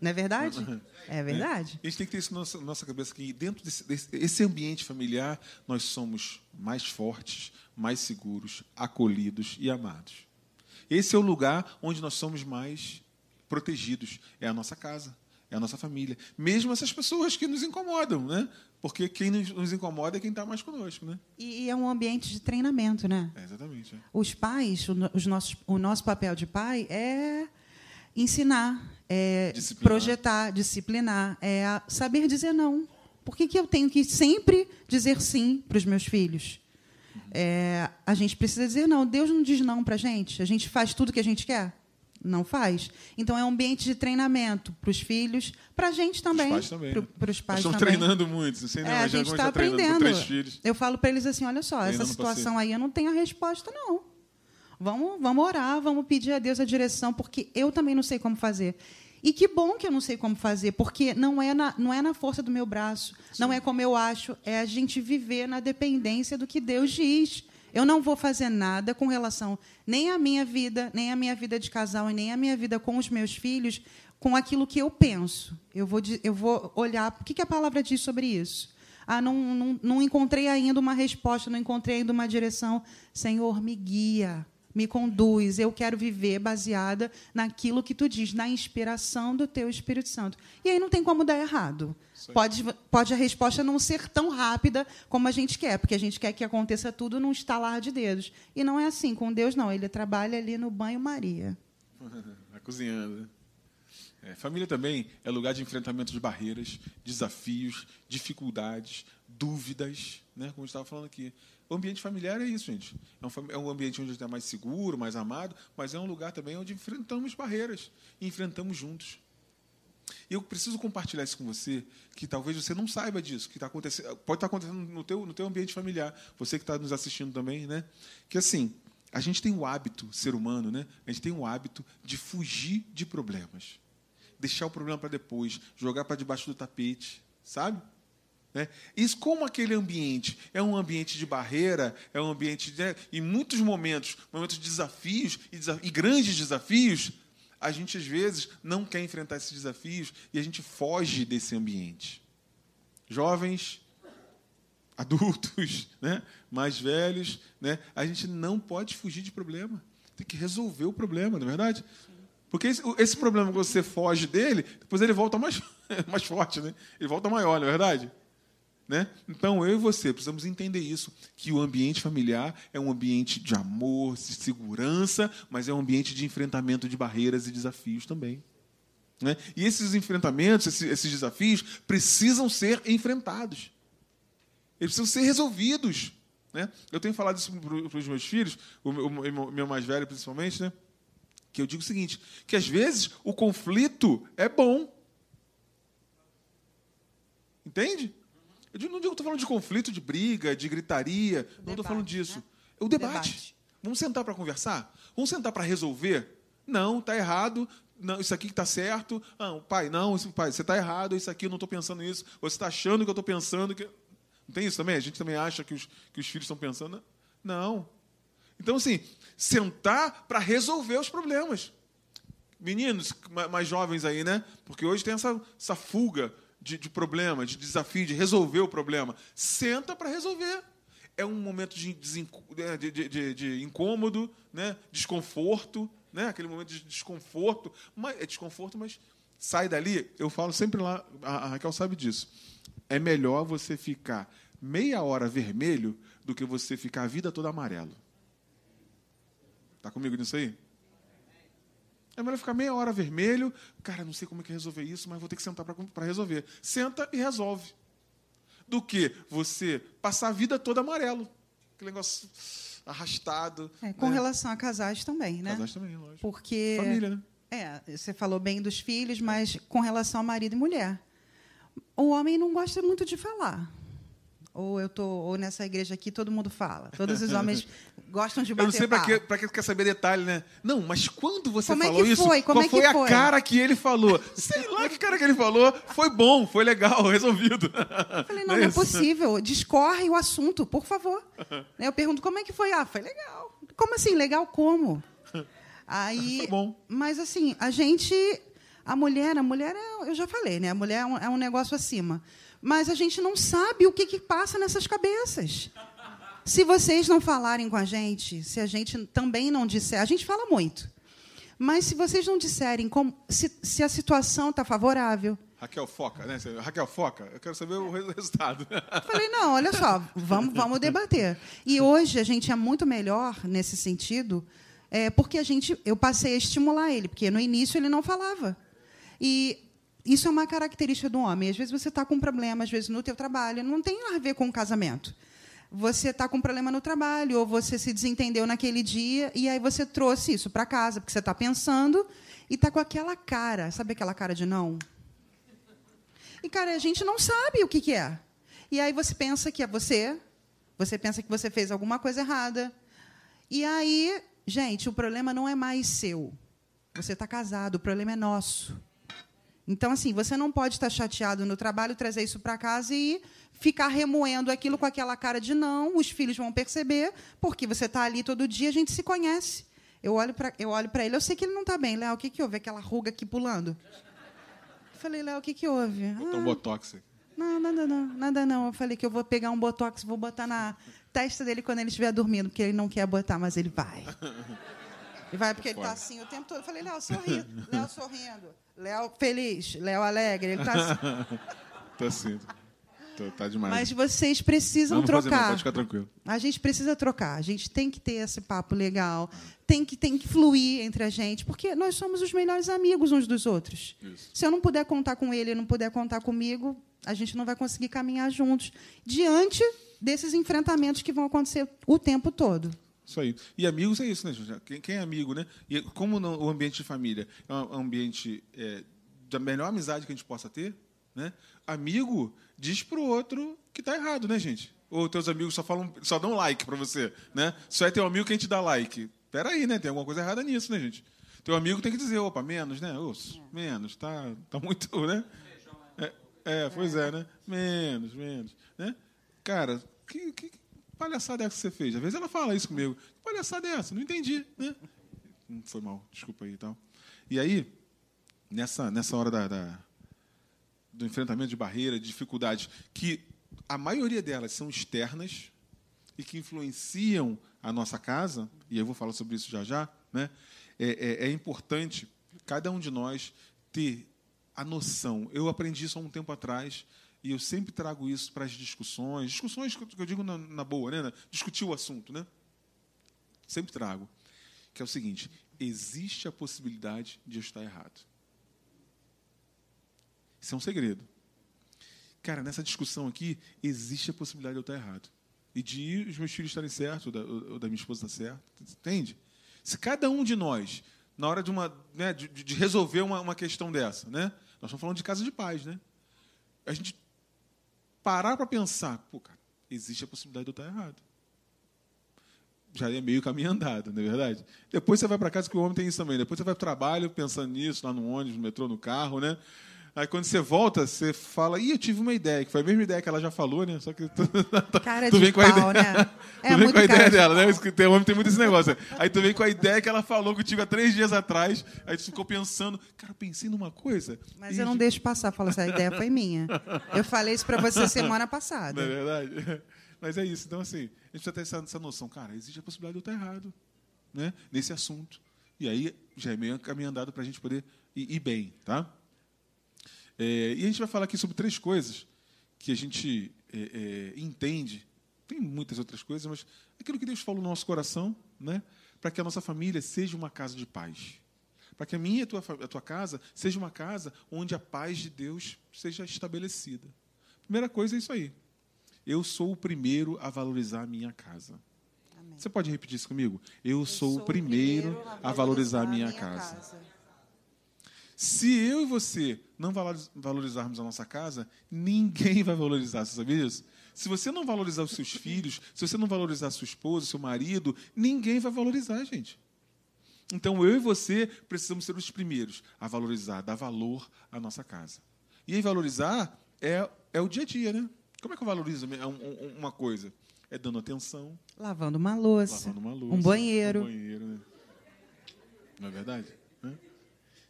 não é verdade? É verdade. A gente tem que ter isso na nossa, nossa cabeça que dentro desse, desse esse ambiente familiar nós somos mais fortes, mais seguros, acolhidos e amados. Esse é o lugar onde nós somos mais protegidos. É a nossa casa, é a nossa família. Mesmo essas pessoas que nos incomodam, né? Porque quem nos, incomoda é quem está mais conosco, né? E, é um ambiente de treinamento, né? É, exatamente. é. Os pais, o, os nossos, o nosso papel de pai é ensinar, é Disciplinar. projetar, disciplinar, é saber dizer não. Por que, que eu tenho que sempre dizer sim para os meus filhos? É, a gente precisa dizer não. Deus não diz não para a gente. A gente faz tudo que a gente quer? Não faz. Então é um ambiente de treinamento para os filhos, para a gente também. pais também, né? Para os Nós pais estamos também. treinando muito. Você não É, a gente está aprendendo. Eu falo para eles assim: olha só, essa Treinando situação pra aí eu não tenho a resposta, não. Vamos, vamos orar, vamos pedir a Deus a direção, porque eu também não sei como fazer. E que bom que eu não sei como fazer, porque não é na, não é na força do meu braço, não é como eu acho, é a gente viver na dependência do que Deus diz. Eu não vou fazer nada com relação nem à minha vida, nem à minha vida de casal, e nem à minha vida com os meus filhos, com aquilo que eu penso. Eu vou, eu vou olhar o que, que a palavra diz sobre isso. Ah, não, não, não encontrei ainda uma resposta, não encontrei ainda uma direção. Senhor, me guia, me conduz. Eu quero viver baseada naquilo que tu diz, na inspiração do teu Espírito Santo. E aí não tem como dar errado. Pode, pode a resposta não ser tão rápida como a gente quer, porque a gente quer que aconteça tudo num estalar de dedos. E não é assim. Com Deus, não. Ele trabalha ali no banho-maria. Vai cozinhando. É, família também é lugar de enfrentamento de barreiras, desafios, dificuldades, dúvidas, né? como a gente estava falando aqui. O ambiente familiar é isso, gente. É um, é um ambiente onde a gente é mais seguro, mais amado, mas é um lugar também onde enfrentamos barreiras e enfrentamos juntos. E eu preciso compartilhar isso com você, que talvez você não saiba disso, que tá acontecendo, pode estar acontecendo no teu, no teu ambiente familiar, você que está nos assistindo também, né? Que assim, a gente tem o hábito, ser humano, né? A gente tem o hábito de fugir de problemas, deixar o problema para depois, jogar para debaixo do tapete, sabe? Né? Isso como aquele ambiente é um ambiente de barreira, é um ambiente de, né, em muitos momentos, momentos de desafios e, desa e grandes desafios, a gente às vezes não quer enfrentar esses desafios e a gente foge desse ambiente. Jovens, adultos, né, mais velhos, né, a gente não pode fugir de problema. Tem que resolver o problema, não é verdade? Porque esse, esse problema que você foge dele, depois ele volta mais, mais forte, né? Ele volta maior, não é verdade? Né? Então, eu e você precisamos entender isso, que o ambiente familiar é um ambiente de amor, de segurança, mas é um ambiente de enfrentamento de barreiras e desafios também. Né? E esses enfrentamentos, esses, esses desafios, precisam ser enfrentados. Eles precisam ser resolvidos. Né? Eu tenho falado isso para os meus filhos, o meu, o meu mais velho principalmente, né? que eu digo o seguinte, que às vezes o conflito é bom. Entende? Eu não digo, estou falando de conflito, de briga, de gritaria. Não estou falando disso. Né? É o debate. debate. Vamos sentar para conversar? Vamos sentar para resolver? Não, está errado. Não, isso aqui está certo. Não, pai, não, isso, pai, você está errado. Isso aqui eu não estou pensando nisso. Você está achando que eu estou pensando que. Não tem isso também? A gente também acha que os, que os filhos estão pensando. Não. Então, assim, sentar para resolver os problemas. Meninos mais jovens aí, né? Porque hoje tem essa, essa fuga de, de problema, de desafio, de resolver o problema. Senta para resolver. É um momento de, né, de, de, de, incômodo, né? desconforto, né? aquele momento de desconforto. Mas, é desconforto, mas sai dali. Eu falo sempre lá, a Raquel sabe disso. É melhor você ficar meia hora vermelho do que você ficar a vida toda amarelo. Está comigo nisso aí? É melhor ficar meia hora vermelho. Cara, não sei como é que resolver isso, mas vou ter que sentar para resolver. Senta e resolve. Do que você passar a vida toda amarelo. Aquele negócio arrastado. É, com né? relação a casais também, né? Casais também, lógico. Porque. Família, né? É, você falou bem dos filhos, mas com relação a marido e mulher. O homem não gosta muito de falar. Ou eu tô, ou nessa igreja aqui todo mundo fala. Todos os homens gostam de bater Eu não sei para que, para que quer saber detalhe, né? Não, mas quando você Como falou é que isso, foi? Como qual é foi que a foi? cara que ele falou? Sei lá que cara que ele falou. Foi bom, foi legal, resolvido. Eu falei, não, não é, possível. Discorre o assunto, por favor. Eu pergunto, como é que foi? Ah, foi legal. Como assim? Legal como? Aí, foi bom. Mas assim, a gente... A mulher, a mulher, é, eu já falei, né? A mulher é um, é um negócio acima mas a gente não sabe o que, que passa nessas cabeças. Se vocês não falarem com a gente, se a gente também não disser, a gente fala muito. Mas se vocês não disserem como, se, se a situação está favorável. Raquel foca, né? Raquel foca, eu quero saber o resultado. Falei, não, olha só, vamos, vamos debater. E hoje a gente é muito melhor nesse sentido, é, porque a gente, eu passei a estimular ele, porque no início ele não falava. E isso é uma característica do homem. Às vezes você está com um problema, às vezes no teu trabalho, não tem a ver com o casamento. Você está com um problema no trabalho, ou você se desentendeu naquele dia, e aí você trouxe isso para casa, porque você está pensando e está com aquela cara, sabe aquela cara de não? E, cara, a gente não sabe o que, que é. E aí você pensa que é você, você pensa que você fez alguma coisa errada. E aí, gente, o problema não é mais seu. Você está casado, o problema é nosso. Então, assim, você não pode estar chateado no trabalho, trazer isso para casa e ficar remoendo aquilo com aquela cara de não. Os filhos vão perceber, porque você está ali todo dia, a gente se conhece. Eu olho para eu olho para ele, eu sei que ele não está bem. Léo, o que, que houve? Aquela ruga aqui pulando. Eu falei, Léo, o que, que houve? Botou ah, um botox. Não, nada não, nada não. Eu falei que eu vou pegar um botox, vou botar na testa dele quando ele estiver dormindo, porque ele não quer botar, mas ele vai. Ele vai porque ele está assim o tempo todo. Eu falei, Léo, sorrindo. Léo sorrindo. Léo feliz, Léo alegre, ele está assim. Está assim. Tá demais. Mas vocês precisam não, não trocar. Não, pode ficar tranquilo. A gente precisa trocar. A gente tem que ter esse papo legal. Tem que, tem que fluir entre a gente, porque nós somos os melhores amigos uns dos outros. Isso. Se eu não puder contar com ele e não puder contar comigo, a gente não vai conseguir caminhar juntos diante desses enfrentamentos que vão acontecer o tempo todo. Isso aí. E amigos é isso, né, gente? Quem, quem é amigo, né? E como no, o ambiente de família é um ambiente é, da melhor amizade que a gente possa ter, né? Amigo diz para o outro que está errado, né, gente? Ou teus amigos só falam, só dão like para você, né? Só é teu amigo quem te dá like. Pera aí, né? Tem alguma coisa errada nisso, né, gente? Teu amigo tem que dizer, opa, menos, né? Osso, menos, tá, tá muito, né? É, É, pois é, né? Menos, menos. Né? Cara, que, que palhaçada é essa que você fez? Às vezes ela fala isso comigo. Que palhaçada é essa? Não entendi, né? Hum, Foi mal, desculpa aí e tal. E aí, nessa, nessa hora da, da- do enfrentamento de barreira, de dificuldades, que a maioria delas são externas e que influenciam a nossa casa, e eu vou falar sobre isso já já, né? é, é- é importante cada um de nós ter a noção. Eu aprendi isso há um tempo atrás e eu sempre trago isso para as discussões, discussões que eu digo na, na boa, né? Discutir o assunto, né? Sempre trago, que é o seguinte: existe a possibilidade de eu estar errado. Isso é um segredo. Cara, nessa discussão aqui, existe a possibilidade de eu estar errado. E de os meus filhos estarem certos, ou da, ou da minha esposa estar certa. Entende? Se cada um de nós, na hora de, uma, né, de, de resolver uma, uma questão dessa, né? nós estamos falando de casa de paz, né? a gente parar para pensar, pô, cara, existe a possibilidade de eu estar errado. Já é meio caminho andado, não é verdade? Depois você vai para casa, que o homem tem isso também. Depois você vai para o trabalho pensando nisso, lá no ônibus, no metrô, no carro, né? Aí quando você volta, você fala, ih, eu tive uma ideia, que foi a mesma ideia que ela já falou, né? Só que tu, Cara tu de vem com a pau, ideia. né? tu É vem com a ideia de dela, né? Isso que Tem homem tem muito esse negócio. Aí tu vem com a ideia que ela falou contigo há três dias atrás, aí tu ficou pensando, cara, eu pensei numa coisa. Mas e eu não deixo passar. Falo assim, a ideia foi minha. Eu falei isso para você semana Não passada. é verdade? Mas é isso. Então, assim, a gente precisa ter essa, essa noção. Cara, existe a possibilidade de eu estar errado né, nesse assunto. E aí já é meio caminho andado para a gente poder ir, ir bem. Tá? É, e a gente vai falar aqui sobre três coisas que a gente é, é, entende. Tem muitas outras coisas, mas aquilo que Deus falou no nosso coração, né, para que a nossa família seja uma casa de paz. Para que a minha e a tua, a tua casa seja uma casa onde a paz de Deus seja estabelecida. Primeira coisa é isso aí. Eu sou o primeiro a valorizar a minha casa. Você pode repetir isso comigo? Eu, sou, o primeiro a valorizar a minha, casa. Se eu e você não valoriz- valorizarmos a nossa casa, ninguém vai valorizar. Você sabia disso? Se você não valorizar os seus filhos, se você não valorizar a sua esposa, seu marido, ninguém vai valorizar, gente. Então eu e você precisamos ser os primeiros a valorizar, dar valor à nossa casa. E aí valorizar é, é o dia a dia, né? Como é que eu valorizo um- um- uma coisa? É dando atenção, Lavando uma louça, lavando uma louça, um banheiro. um banheiro, né? Não é verdade?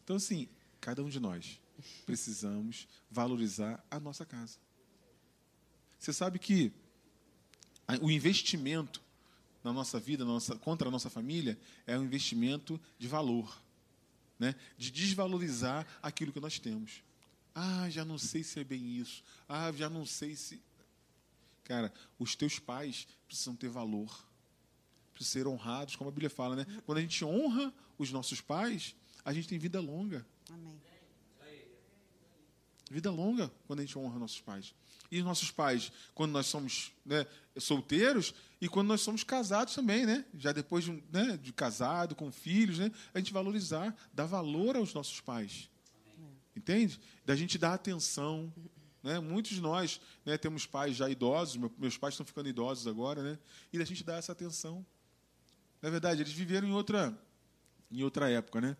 Então, assim, cada um de nós precisamos valorizar a nossa casa. Você sabe que o investimento na nossa vida, na nossa, contra a nossa família, é um investimento de valor, né? de desvalorizar aquilo que nós temos. Ah, já não sei se é bem isso. Ah, já não sei se. Cara, os teus pais precisam ter valor, precisam ser honrados, como a Bíblia fala, né? Quando a gente honra os nossos pais, a gente tem vida longa. Amém. Vida longa quando a gente honra nossos pais. E os nossos pais, quando nós somos né, solteiros e quando nós somos casados também, né? Já depois de, né, de casado, com filhos, né? A gente valorizar, dar valor aos nossos pais. Entende? Da gente dar atenção. Né? Muitos de nós né, temos pais já idosos, meu- meus pais estão ficando idosos agora, né? E da gente dar essa atenção. Na verdade, eles viveram em outra, em outra época, né?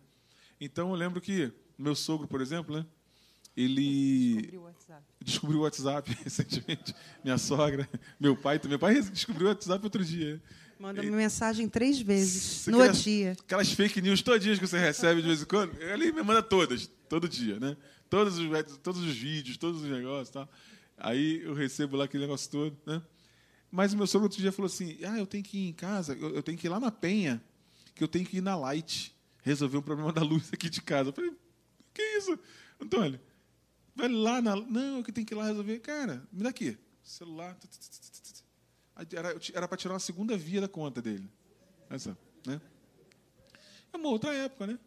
Então eu lembro que meu sogro, por exemplo, né? Ele descobriu o WhatsApp recentemente. Minha sogra, meu pai, meu pai descobriu o WhatsApp outro dia. Manda uma mensagem três vezes no quer- dia. Aquelas fake news todinhas que você recebe de vez em quando, ele me manda todas, todo dia, né? Todos os, todos os vídeos, todos os negócios e tal. Aí eu recebo lá aquele negócio todo, né? Mas o meu sogro outro dia falou assim: ah, eu tenho que ir em casa, eu, eu tenho que ir lá na Penha, que eu tenho que ir na Light resolver um problema da luz aqui de casa. Eu falei: que isso, Antônio? Vai lá na. Não, que tem que ir lá resolver. Cara, me dá aqui. Celular. Era para tirar uma segunda via da conta dele. Essa, né? É uma outra época, né?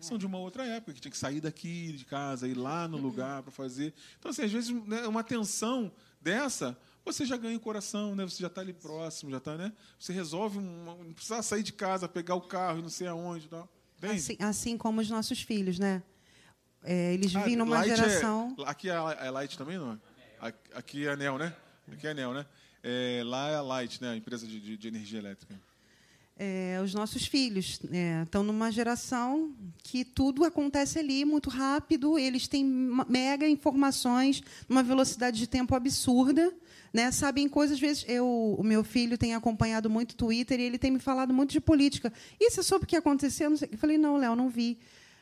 São de uma outra época, que tinha que sair daqui de casa, ir lá no lugar para fazer. Então, assim, às vezes, né, uma tensão dessa, você já ganha o coração, né? Você já está ali próximo, já está, né? Você resolve, uma, não precisa sair de casa, pegar o carro e não sei aonde tal. Assim, assim como os nossos filhos, né? É, eles Ah, vivem numa Light é- geração. aqui é, é Light também, não é? Aqui- é Anel, né? Aqui é Anel, né? É, lá é a Light, né? A empresa de, de- de energia elétrica. é, os nossos filhos é, estão numa geração que tudo acontece ali muito rápido, eles têm mega informações, numa velocidade de tempo absurda. Né? Sabem coisas, às vezes, eu, o meu filho tem acompanhado muito Twitter e ele tem me falado muito de política. E você soube o que aconteceu? Não. Eu falei, não, Léo, não vi.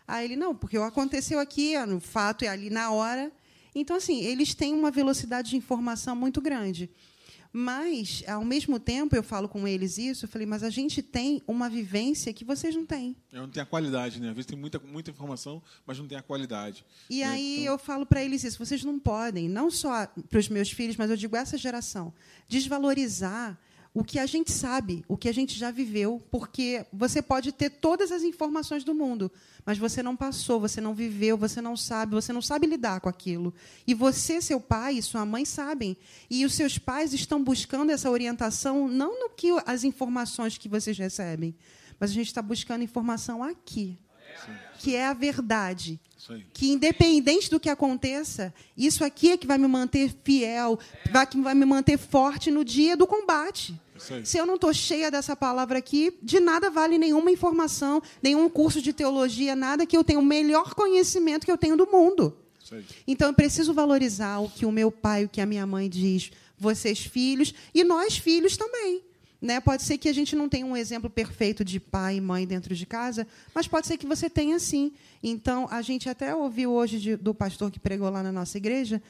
Aí ele, não, porque aconteceu aqui, no fato é ali na hora. Então, assim, eles têm uma velocidade de informação muito grande. Mas, ao mesmo tempo, eu falo com eles isso, eu falei, mas a gente tem uma vivência que vocês não têm. Eu não tenho a qualidade, né? Às vezes tem muita, muita informação, mas não tem a qualidade. E né? aí Então, eu falo para eles isso: vocês não podem, não só para os meus filhos, mas eu digo essa geração, desvalorizar o que a gente sabe, o que a gente já viveu, porque você pode ter todas as informações do mundo, mas você não passou, você não viveu, você não sabe, você não sabe lidar com aquilo. E você, seu pai e sua mãe sabem. E os seus pais estão buscando essa orientação não no que as informações que vocês recebem, mas a gente está buscando informação aqui, que é a verdade. Que independente do que aconteça, isso aqui é que vai me manter fiel, vai que vai me manter forte no dia do combate. Se eu não estou cheia dessa palavra aqui, de nada vale nenhuma informação, nenhum curso de teologia, nada que eu tenha o melhor conhecimento que eu tenho do mundo. Então eu preciso valorizar o que o meu pai, o que a minha mãe diz, vocês filhos e nós filhos também. Né? Pode ser que a gente não tenha um exemplo perfeito de pai e mãe dentro de casa, mas pode ser que você tenha sim. Então, a gente até ouviu hoje de- do pastor que pregou lá na nossa igreja,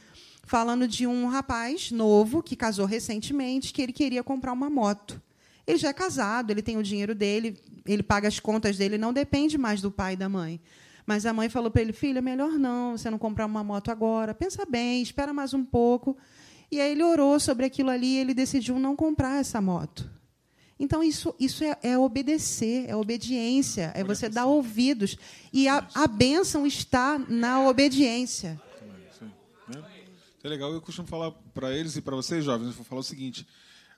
falando de um rapaz novo que casou recentemente, que ele queria comprar uma moto. Ele já é casado, ele tem o dinheiro dele, ele paga as contas dele, não depende mais do pai e da mãe. Mas a mãe falou para ele: filho, é melhor não, você não comprar uma moto agora, pensa bem, espera mais um pouco. E aí ele orou sobre aquilo ali e ele decidiu não comprar essa moto. Então, isso, isso é, é obedecer, é obediência, é você dar ouvidos. E a, a bênção está na obediência. É legal. Eu costumo falar para eles e para vocês, jovens, eu vou falar o seguinte: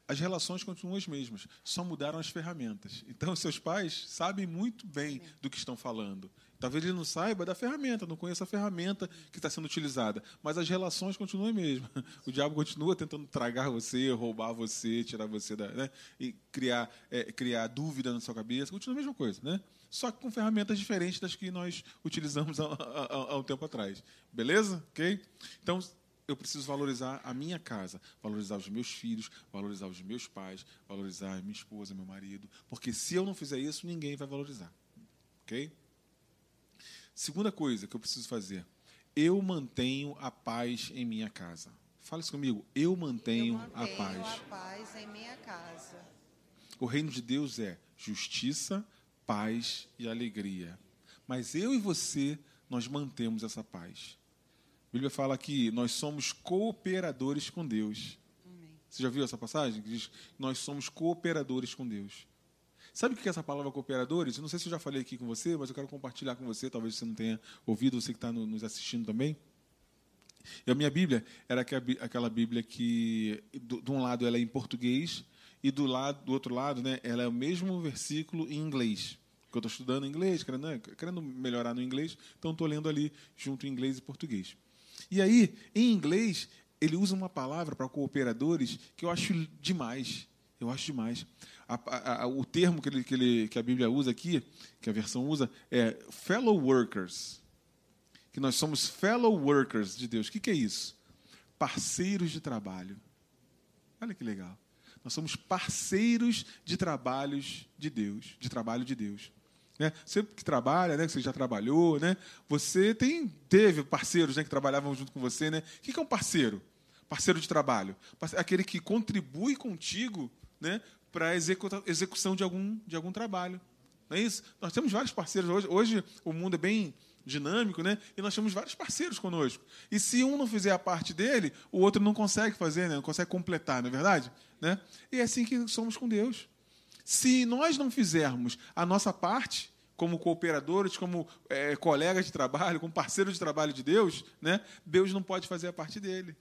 as relações continuam as mesmas, só mudaram as ferramentas. Então, seus pais sabem muito bem do que estão falando. Talvez ele não saiba da ferramenta, não conheça a ferramenta que está sendo utilizada, mas as relações continuam as mesmas. O diabo continua tentando tragar você, roubar você, tirar você da, né? e criar, é, criar dúvida na sua cabeça. Continua a mesma coisa, né? Só que com ferramentas diferentes das que nós utilizamos há, há- há um tempo atrás. Beleza? Ok? Então, eu preciso valorizar a minha casa, valorizar os meus filhos, valorizar os meus pais, valorizar minha esposa, meu marido. Porque se eu não fizer isso, ninguém vai valorizar. Ok? Segunda coisa que eu preciso fazer. Eu mantenho a paz em minha casa. Fala isso comigo. Eu mantenho, a paz. paz em minha casa. O reino de Deus é justiça, paz e alegria. Mas eu e você, nós mantemos essa paz. A Bíblia fala que nós somos cooperadores com Deus. Você já viu essa passagem? Que diz que nós somos cooperadores com Deus. Sabe o que é essa palavra cooperadores? Eu não sei se eu já falei aqui com você, mas eu quero compartilhar com você, talvez você não tenha ouvido, você que está no- nos assistindo também. E a minha Bíblia era aquela Bí- aquela Bíblia que, de um lado, ela é em português e do, lado, do outro lado, né, ela é o mesmo versículo em inglês. Porque eu estou estudando inglês, querendo, né, querendo melhorar no inglês, então estou lendo ali junto em inglês e português. E aí, em inglês, ele usa uma palavra para cooperadores que eu acho demais. Eu acho demais. A- a- o termo que, ele, que, ele, que a Bíblia usa aqui, que a versão usa, é fellow workers que nós somos fellow workers de Deus. O que, que é isso? Parceiros de trabalho. Olha que legal. Nós somos parceiros de trabalhos de Deus, de trabalho de Deus. Né? Você que trabalha, né, você já trabalhou, né? você tem, teve parceiros né, que trabalhavam junto com você. Né? O que é um parceiro? Parceiro de trabalho. Aquele que contribui contigo né, para a execução de algum, de algum trabalho. Não é isso? Nós temos vários parceiros hoje. Hoje o mundo é bem dinâmico, né? E nós temos vários parceiros conosco. E se um não fizer a parte dele, o outro não consegue fazer, né? não consegue completar, não é verdade? Né? E é assim que somos com Deus. Se nós não fizermos a nossa parte, como cooperadores, como eh, colegas de trabalho, como parceiros de trabalho de Deus, né? Deus não pode fazer a parte dele.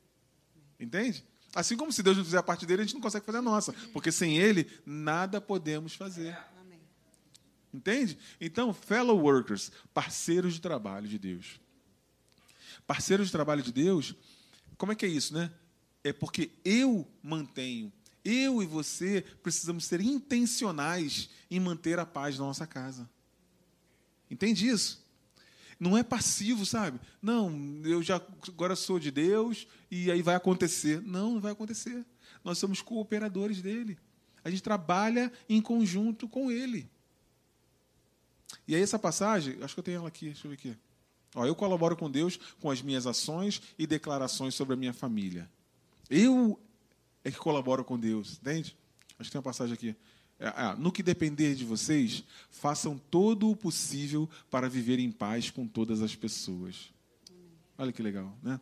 Entende? Assim como se Deus não fizer a parte dele, a gente não consegue fazer a nossa. Porque sem Ele, nada podemos fazer. Entende? Então, fellow workers, parceiros de trabalho de Deus. Parceiros de trabalho de Deus, como é que é isso, né? É porque eu mantenho Eu e você precisamos ser intencionais em manter a paz na nossa casa. Entende isso? Não é passivo, sabe? Não, eu já agora sou de Deus e aí vai acontecer. Não, não vai acontecer. Nós somos cooperadores dele. A gente trabalha em conjunto com ele. E aí essa passagem, acho que eu tenho ela aqui, deixa eu ver aqui. Ó, eu colaboro com Deus com as minhas ações e declarações sobre a minha família. Eu é que colaboro com Deus, entende? Acho que tem uma passagem aqui. É, ah, no que depender de vocês, façam todo o possível para viver em paz com todas as pessoas. Olha que legal, né?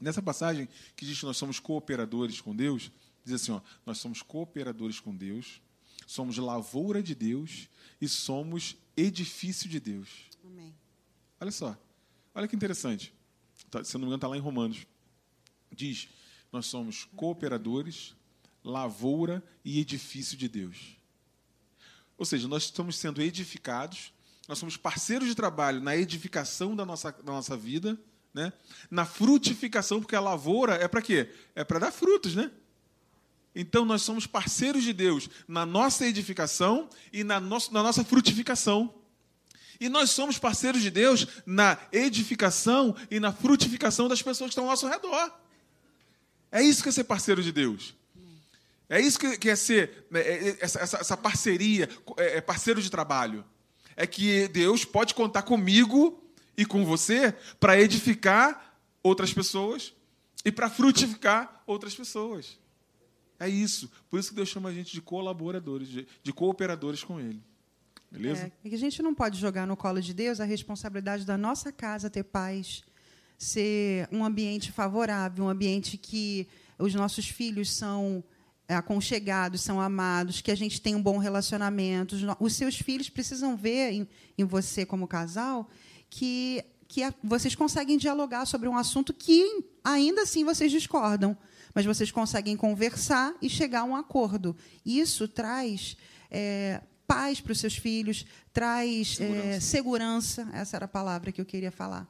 Nessa passagem que diz que nós somos cooperadores com Deus, diz assim: ó, nós somos cooperadores com Deus, somos lavoura de Deus e somos edifício de Deus. Amém. Olha só. Olha que interessante. Tá, se não me engano, está lá em Romanos. Diz: Nós somos cooperadores, lavoura e edifício de Deus. Ou seja, nós estamos sendo edificados, nós somos parceiros de trabalho na edificação da nossa, da nossa vida, né? na frutificação, porque a lavoura é para quê? É para dar frutos, né? Então, nós somos parceiros de Deus na nossa edificação e na, nosso, na nossa frutificação. E nós somos parceiros de Deus na edificação e na frutificação das pessoas que estão ao nosso redor. É isso que é ser parceiro de Deus. É isso que é ser né, é, é, essa, essa parceria, é, é parceiro de trabalho. É que Deus pode contar comigo e com você para edificar outras pessoas e para frutificar outras pessoas. É isso. Por isso que Deus chama a gente de colaboradores, de, de cooperadores com Ele. Beleza? É, a gente não pode jogar no colo de Deus a responsabilidade da nossa casa ter paz, ser um ambiente favorável, um ambiente que os nossos filhos são aconchegados, são amados, que a gente tem um bom relacionamento. Os seus filhos precisam ver em, em você, como casal, que, que a, vocês conseguem dialogar sobre um assunto que ainda assim vocês discordam, mas vocês conseguem conversar e chegar a um acordo. Isso traz é, paz para os seus filhos, traz segurança. É, segurança. Essa era a palavra que eu queria falar.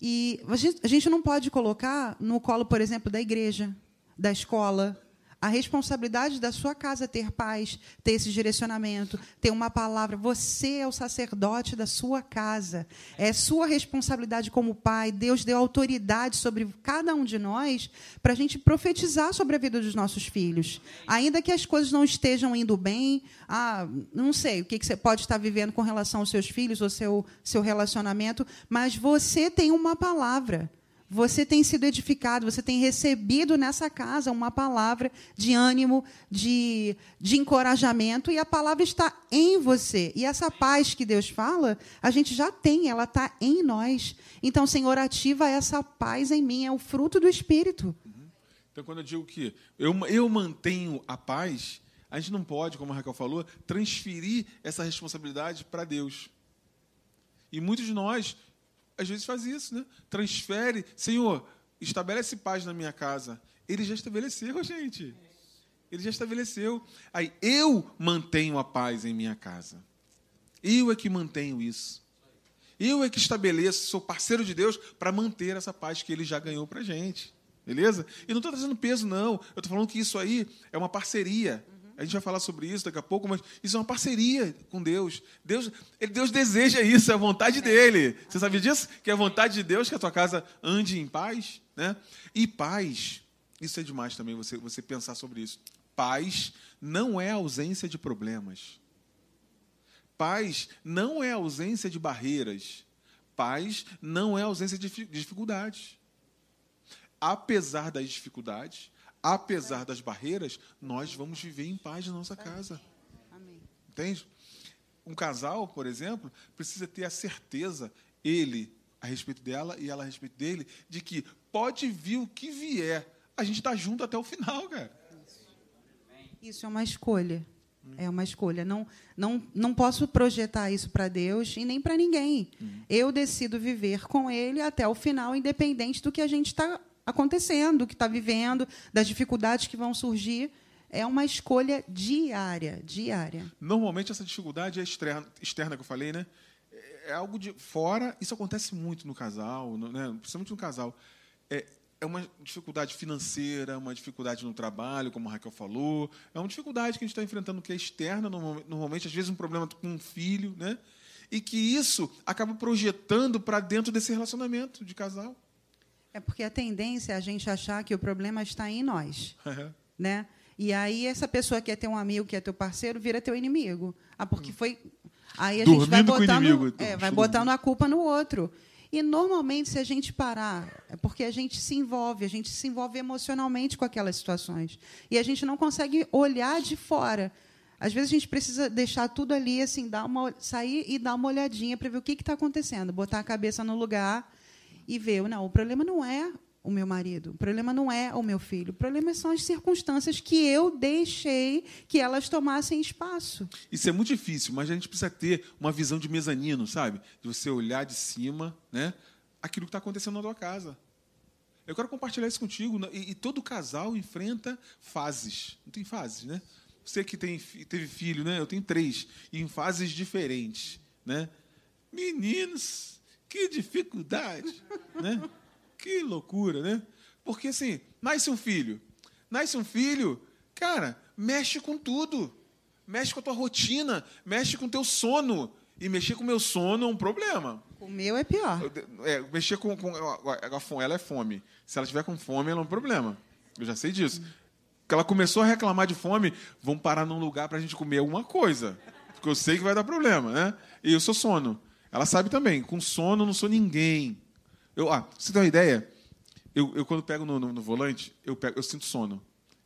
E a gente, a gente não pode colocar no colo, por exemplo, da igreja, da escola, a responsabilidade da sua casa ter paz, ter esse direcionamento, ter uma palavra. Você é o sacerdote da sua casa. É sua responsabilidade como pai. Deus deu autoridade sobre cada um de nós para a gente profetizar sobre a vida dos nossos filhos. Ainda que as coisas não estejam indo bem, ah, não sei o que você pode estar vivendo com relação aos seus filhos ou seu, seu relacionamento, mas você tem uma palavra. Você tem sido edificado, você tem recebido nessa casa uma palavra de ânimo, de, de encorajamento, e a palavra está em você. E essa paz que Deus fala, a gente já tem, ela está em nós. Então, Senhor, ativa essa paz em mim, é o fruto do Espírito. Então, quando eu digo que eu, eu mantenho a paz, a gente não pode, como a Raquel falou, transferir essa responsabilidade para Deus. E muitos de nós às vezes faz isso, né? Transfere, Senhor, estabelece paz na minha casa. Ele já estabeleceu, gente. Ele já estabeleceu. Aí eu mantenho a paz em minha casa. Eu é que mantenho isso. Eu é que estabeleço, sou parceiro de Deus para manter essa paz que ele já ganhou para gente. Beleza? E não estou trazendo peso, não. Eu estou falando que isso aí é uma parceria. A gente vai falar sobre isso daqui a pouco, mas isso é uma parceria com Deus. Deus, Deus deseja isso, é a vontade dele. Você sabia disso? Que é a vontade de Deus que a tua casa ande em paz, né? E paz, isso é demais também você você pensar sobre isso. Paz não é ausência de problemas. Paz não é ausência de barreiras. Paz não é ausência de dificuldades. Apesar das dificuldades, apesar das barreiras, nós vamos viver em paz na nossa casa. Amém. Entende? Um casal, por exemplo, precisa ter a certeza, ele a respeito dela e ela a respeito dele, de que pode vir o que vier, a gente está junto até o final, cara. Isso é uma escolha. É uma escolha. Não, não, não posso projetar isso para Deus e nem para ninguém. Uhum. Eu decido viver com Ele até o final, independente do que a gente está acontecendo, que está vivendo, das dificuldades que vão surgir. É uma escolha diária, diária. Normalmente essa dificuldade é externa, externa que eu falei, né? É algo de fora. Isso acontece muito no casal, né? principalmente no casal. É, é uma dificuldade financeira, uma dificuldade no trabalho, como a Raquel falou. É uma dificuldade que a gente está enfrentando que é externa, normalmente, às vezes um problema com um filho, né? E que isso acaba projetando para dentro desse relacionamento de casal. É porque a tendência é a gente achar que o problema está em nós, né? E aí essa pessoa que é teu amigo, que é teu parceiro, vira teu inimigo. Ah, porque foi Aí a Dormindo gente vai botando, inimigo, é, vai botando a culpa no outro. E normalmente, se a gente parar, é porque a gente se envolve, a gente se envolve emocionalmente com aquelas situações. E a gente não consegue olhar de fora. Às vezes a gente precisa deixar tudo ali, assim, dar uma, sair e dar uma olhadinha para ver o que está acontecendo, botar a cabeça no lugar e ver. Não, o problema não é o meu marido. O problema não é o meu filho. O problema são as circunstâncias que eu deixei que elas tomassem espaço. Isso é muito difícil, mas a gente precisa ter uma visão de mezanino, sabe? De você olhar de cima, né? Aquilo que está acontecendo na tua casa. Eu quero compartilhar isso contigo. Né? E, e, todo casal enfrenta fases. Não tem fases, né? Você que tem, teve filho, né? Eu tenho três. E em fases diferentes, né? Meninos, que dificuldade, né? Que loucura, né? Porque assim, nasce um filho. Nasce um filho, cara, mexe com tudo. Mexe com a tua rotina, mexe com o teu sono. E mexer com o meu sono é um problema. O meu é pior. É, mexer com, com a, fome, ela é fome. Se ela tiver com fome, ela é um problema. Eu já sei disso. Porque ela começou a reclamar de fome, vamos parar num lugar para a gente comer alguma coisa. Porque eu sei que vai dar problema, né? E eu sou sono. Ela sabe também, com sono não sou ninguém. Eu, ah, você tem uma ideia? Eu, eu quando pego no, no, no, volante, eu, pego, eu sinto sono.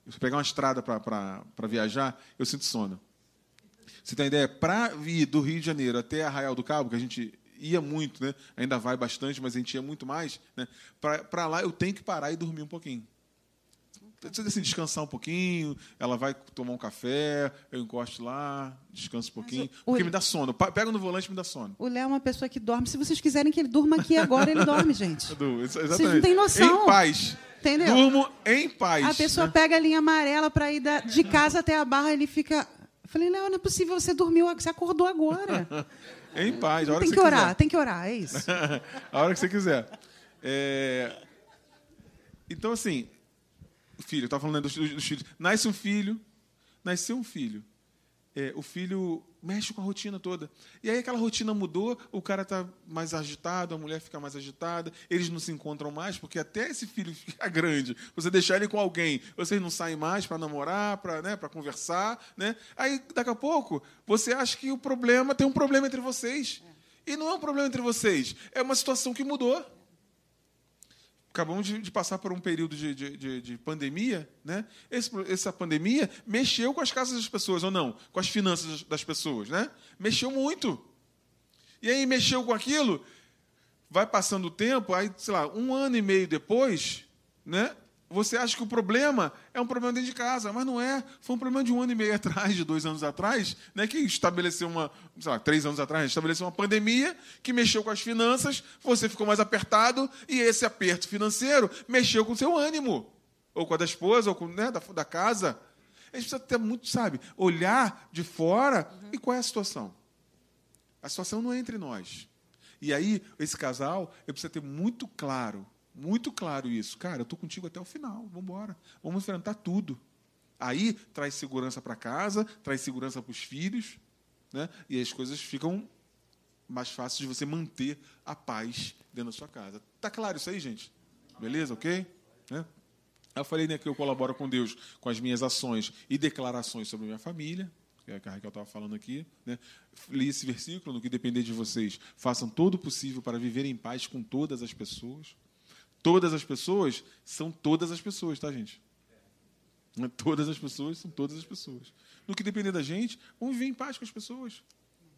Se eu pegar uma estrada para viajar, eu sinto sono. Você tem uma ideia? Para vir do Rio de Janeiro até Arraial do Cabo, que a gente ia muito, né? ainda vai bastante, mas a gente ia muito mais, né? para lá eu tenho que parar e dormir um pouquinho precisa assim, descansar um pouquinho, ela vai tomar um café, eu encosto lá, descanso um pouquinho, porque me dá sono. Pega no volante e me dá sono. O Léo é uma pessoa que dorme. Se vocês quiserem que ele durma aqui agora, ele dorme, gente. Exatamente. Vocês não têm noção. Em paz. Entendeu? Durmo em paz. A pessoa né? pega a linha amarela para ir da, de casa até a barra, ele fica. Eu falei, Léo, não é possível, você dormiu, você acordou agora. em paz, a hora tem que, que você orar, quiser. tem que orar, é isso. a hora que você quiser. É... Então, assim, filho, eu estava falando dos, dos, filhos. Nasce um filho, nasceu um filho. É, o filho mexe com a rotina toda. E aí aquela rotina mudou, o cara está mais agitado, a mulher fica mais agitada, eles não se encontram mais, porque até esse filho ficar grande, você deixar ele com alguém, vocês não saem mais para namorar, para né, conversar. Né? Aí, daqui a pouco, você acha que o problema tem um problema entre vocês. E não é um problema entre vocês, é uma situação que mudou acabamos de, de, passar por um período de, de, de pandemia, né? Esse, essa pandemia mexeu com as casas das pessoas, ou não? Com as finanças das pessoas, né? Mexeu muito. E aí mexeu com aquilo, vai passando o tempo, aí, sei lá, um ano e meio depois, né? Você acha que o problema é um problema dentro de casa, mas não é. Foi um problema de um ano e meio atrás, de dois anos atrás, né, que estabeleceu uma, sei lá, três anos atrás, estabeleceu uma pandemia que mexeu com as finanças, você ficou mais apertado e esse aperto financeiro mexeu com o seu ânimo, ou com a da esposa, ou com né, da, da casa. A gente precisa ter muito, sabe, olhar de fora uhum. e qual é a situação. A situação não é entre nós. E aí, esse casal, eu preciso ter muito claro muito claro isso. Cara, eu estou contigo até o final. Vamos embora. Vamos enfrentar tudo. Aí traz segurança para casa, traz segurança para os filhos, né? e as coisas ficam mais fáceis de você manter a paz dentro da sua casa. Tá claro isso aí, gente? Beleza, ok? Né? Eu falei né, que eu colaboro com Deus com as minhas ações e declarações sobre minha família, que é a Raquel estava falando aqui. Né? Li esse versículo, no que depender de vocês, façam todo o possível para viver em paz com todas as pessoas todas as pessoas são todas as pessoas, tá, gente? É, todas as pessoas são todas as pessoas. No que depender da gente, vamos viver em paz com as pessoas.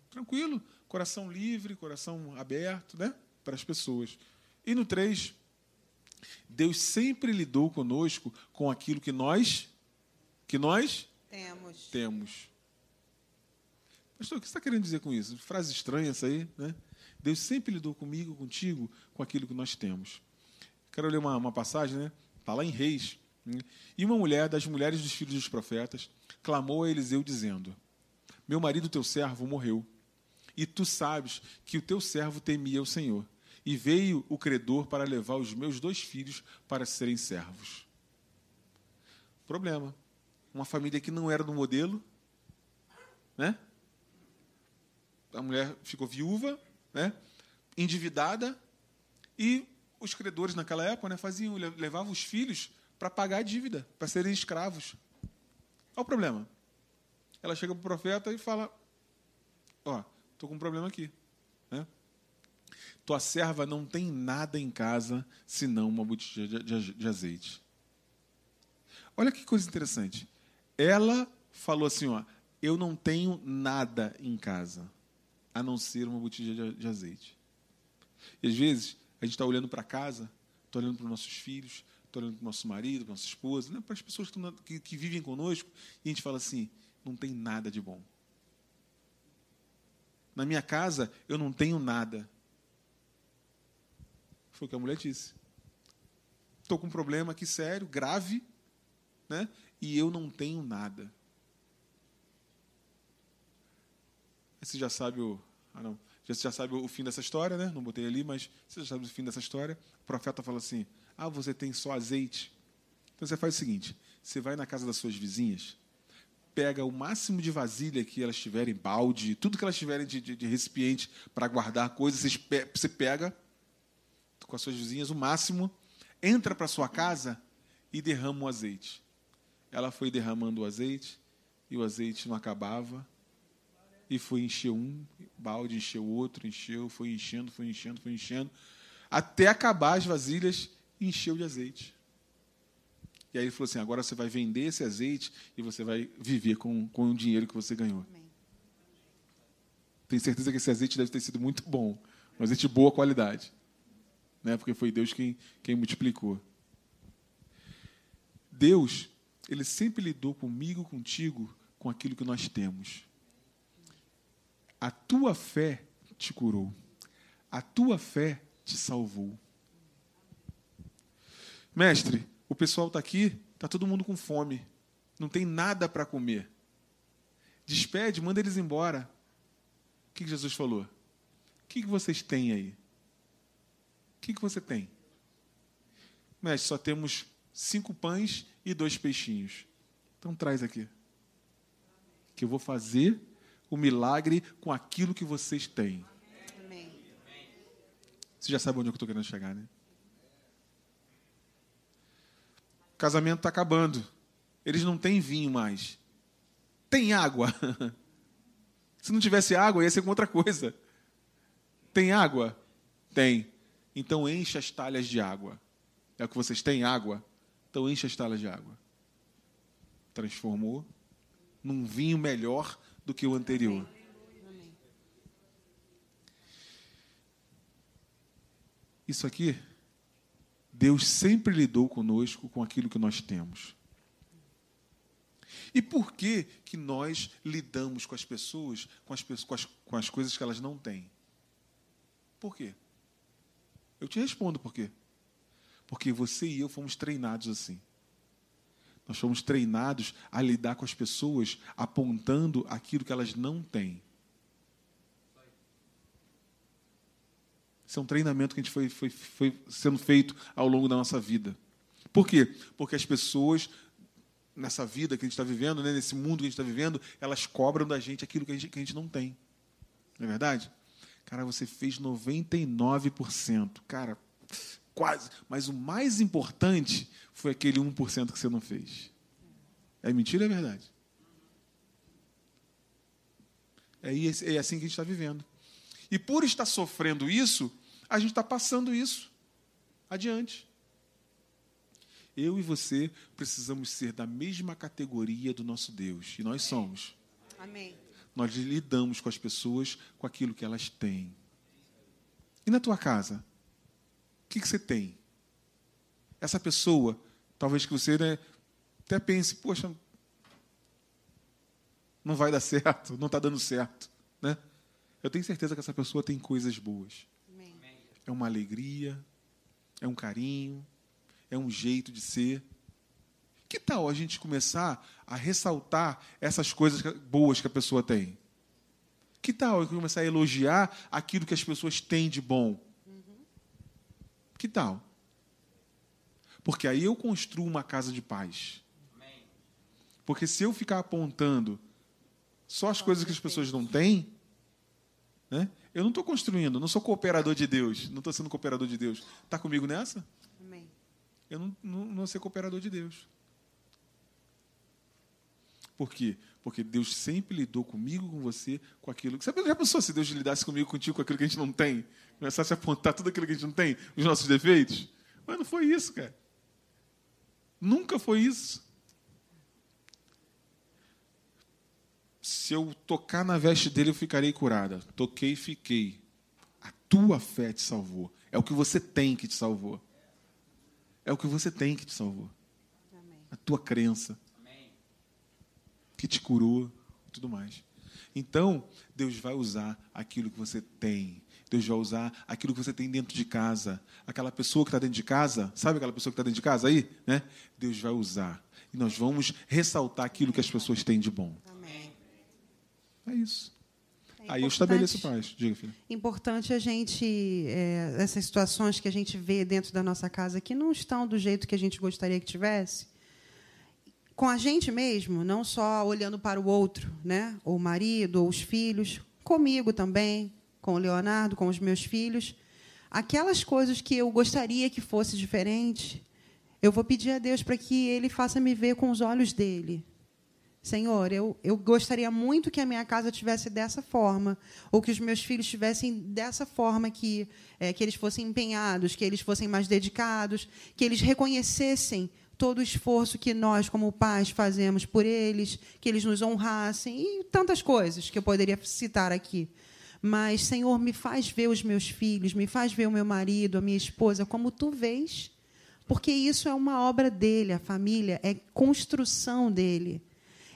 Tranquilo, coração livre, coração aberto, né? Para as pessoas. E no 3, Deus sempre lidou conosco com aquilo que nós que nós temos. temos. Pastor, o que você está querendo dizer com isso? Frase estranha essa aí, né? Deus sempre lidou comigo, contigo, com aquilo que nós temos. Quero ler uma, uma passagem, né? Está lá em Reis. Né? E uma mulher, das mulheres dos filhos dos profetas, clamou a Eliseu, dizendo: Meu marido, teu servo, morreu. E tu sabes que o teu servo temia o Senhor. e veio o credor para levar os meus dois filhos para serem servos. Problema. Uma família que não era do modelo, né? A mulher ficou viúva, né? Endividada e os credores naquela época, né, faziam levavam os filhos para pagar a dívida, para serem escravos. Olha o problema. Ela chega para o profeta e fala: Ó, estou com um problema aqui. Né? Tua serva não tem nada em casa senão uma botija de azeite. Olha que coisa interessante. Ela falou assim: ó, eu não tenho nada em casa a não ser uma botija de azeite. E às vezes a gente está olhando para casa, está olhando para os nossos filhos, está olhando para o nosso marido, para nossa esposa, né, para as pessoas que, que, que vivem conosco, e a gente fala assim: não tem nada de bom. Na minha casa, eu não tenho nada. Foi o que a mulher disse. Estou com um problema aqui sério, grave, né? e eu não tenho nada. Você já sabe o. Ah, não. Você já sabe o fim dessa história, né? Não botei ali, mas você já sabe o fim dessa história. O profeta fala assim: Ah, você tem só azeite. Então você faz o seguinte: você vai na casa das suas vizinhas, pega o máximo de vasilha que elas tiverem, balde, tudo que elas tiverem de, de, de recipiente para guardar coisas, você pega com as suas vizinhas o máximo, entra para sua casa e derrama o azeite. Ela foi derramando o azeite e o azeite não acabava. E foi encher um balde, encheu outro, encheu, foi enchendo, foi enchendo, foi enchendo, até acabar as vasilhas encheu de azeite. E aí ele falou assim: agora você vai vender esse azeite e você vai viver com, com o dinheiro que você ganhou. Amém. Tenho certeza que esse azeite deve ter sido muito bom. Um azeite de boa qualidade. Né? Porque foi Deus quem, quem multiplicou. Deus, Ele sempre lidou comigo, contigo, com aquilo que nós temos. A tua fé te curou. A tua fé te salvou. Mestre, o pessoal está aqui, está todo mundo com fome, não tem nada para comer. Despede, manda eles embora. O que Jesus falou? O que vocês têm aí? O que você tem? Mestre, só temos cinco pães e dois peixinhos. Então traz aqui. Que eu vou fazer o milagre com aquilo que vocês têm. Amém. Você já sabe onde eu estou querendo chegar, né? O casamento está acabando. Eles não têm vinho mais. Tem água. Se não tivesse água, ia ser com outra coisa. Tem água? Tem. Então enche as talhas de água. É o que vocês têm? Água? Então enche as talhas de água. Transformou num vinho melhor do que o anterior. Isso aqui Deus sempre lidou conosco com aquilo que nós temos. E por que, que nós lidamos com as pessoas, com as, com, as, com as coisas que elas não têm? Por quê? Eu te respondo por quê. Porque você e eu fomos treinados assim. Nós fomos treinados a lidar com as pessoas apontando aquilo que elas não têm. Isso é um treinamento que a gente foi, foi, foi sendo feito ao longo da nossa vida. Por quê? Porque as pessoas, nessa vida que a gente está vivendo, né, nesse mundo que a gente está vivendo, elas cobram da gente aquilo que a gente, que a gente não tem. Não é verdade? Cara, você fez 99%. Cara, quase. Mas o mais importante foi aquele 1% que você não fez. É mentira ou é verdade? É, é assim que a gente está vivendo. E por estar sofrendo isso, a gente está passando isso adiante. Eu e você precisamos ser da mesma categoria do nosso Deus. E nós somos. Amém. Nós lidamos com as pessoas com aquilo que elas têm. E na tua casa? O que, que você tem? Essa pessoa, talvez que você né, até pense, poxa, não vai dar certo, não está dando certo. Né? Eu tenho certeza que essa pessoa tem coisas boas. Amém. É uma alegria, é um carinho, é um jeito de ser. Que tal a gente começar a ressaltar essas coisas boas que a pessoa tem? Que tal eu começar a elogiar aquilo que as pessoas têm de bom? Que tal? Porque aí eu construo uma casa de paz. Porque se eu ficar apontando só as coisas que as pessoas não têm, né? eu não estou construindo, não sou cooperador de Deus, não estou sendo cooperador de Deus. Está comigo nessa? Amém. Eu não, não, não vou ser cooperador de Deus. Por quê? Porque Deus sempre lidou comigo, com você, com aquilo. Sabe, já pensou se Deus lidasse comigo, contigo, com aquilo que a gente não tem? Começasse a apontar tudo aquilo que a gente não tem, os nossos defeitos? Mas não foi isso, cara. Nunca foi isso. Se eu tocar na veste dele, eu ficarei curada. Toquei e fiquei. A tua fé te salvou. É o que você tem que te salvou. É o que você tem que te salvou. A tua crença. Que te curou, tudo mais. Então, Deus vai usar aquilo que você tem. Deus vai usar aquilo que você tem dentro de casa. Aquela pessoa que está dentro de casa, sabe aquela pessoa que está dentro de casa aí? Né? Deus vai usar. E nós vamos ressaltar aquilo que as pessoas têm de bom. Amém. É isso. É Aí eu estabeleço paz. Diga, filho. Importante a gente, é, essas situações que a gente vê dentro da nossa casa que não estão do jeito que a gente gostaria que tivesse, com a gente mesmo, não só olhando para o outro, né? ou o marido, ou os filhos, comigo também, com o Leonardo, com os meus filhos, aquelas coisas que eu gostaria que fosse diferente, eu vou pedir a Deus para que Ele faça me ver com os olhos dele. Senhor, eu, eu gostaria muito que a minha casa tivesse dessa forma, ou que os meus filhos tivessem dessa forma, que, é, que eles fossem empenhados, que eles fossem mais dedicados, que eles reconhecessem todo o esforço que nós, como pais, fazemos por eles, que eles nos honrassem, e tantas coisas que eu poderia citar aqui. Mas, Senhor, me faz ver os meus filhos, me faz ver o meu marido, a minha esposa, como tu vês. Porque isso é uma obra dele, a família, é construção dele.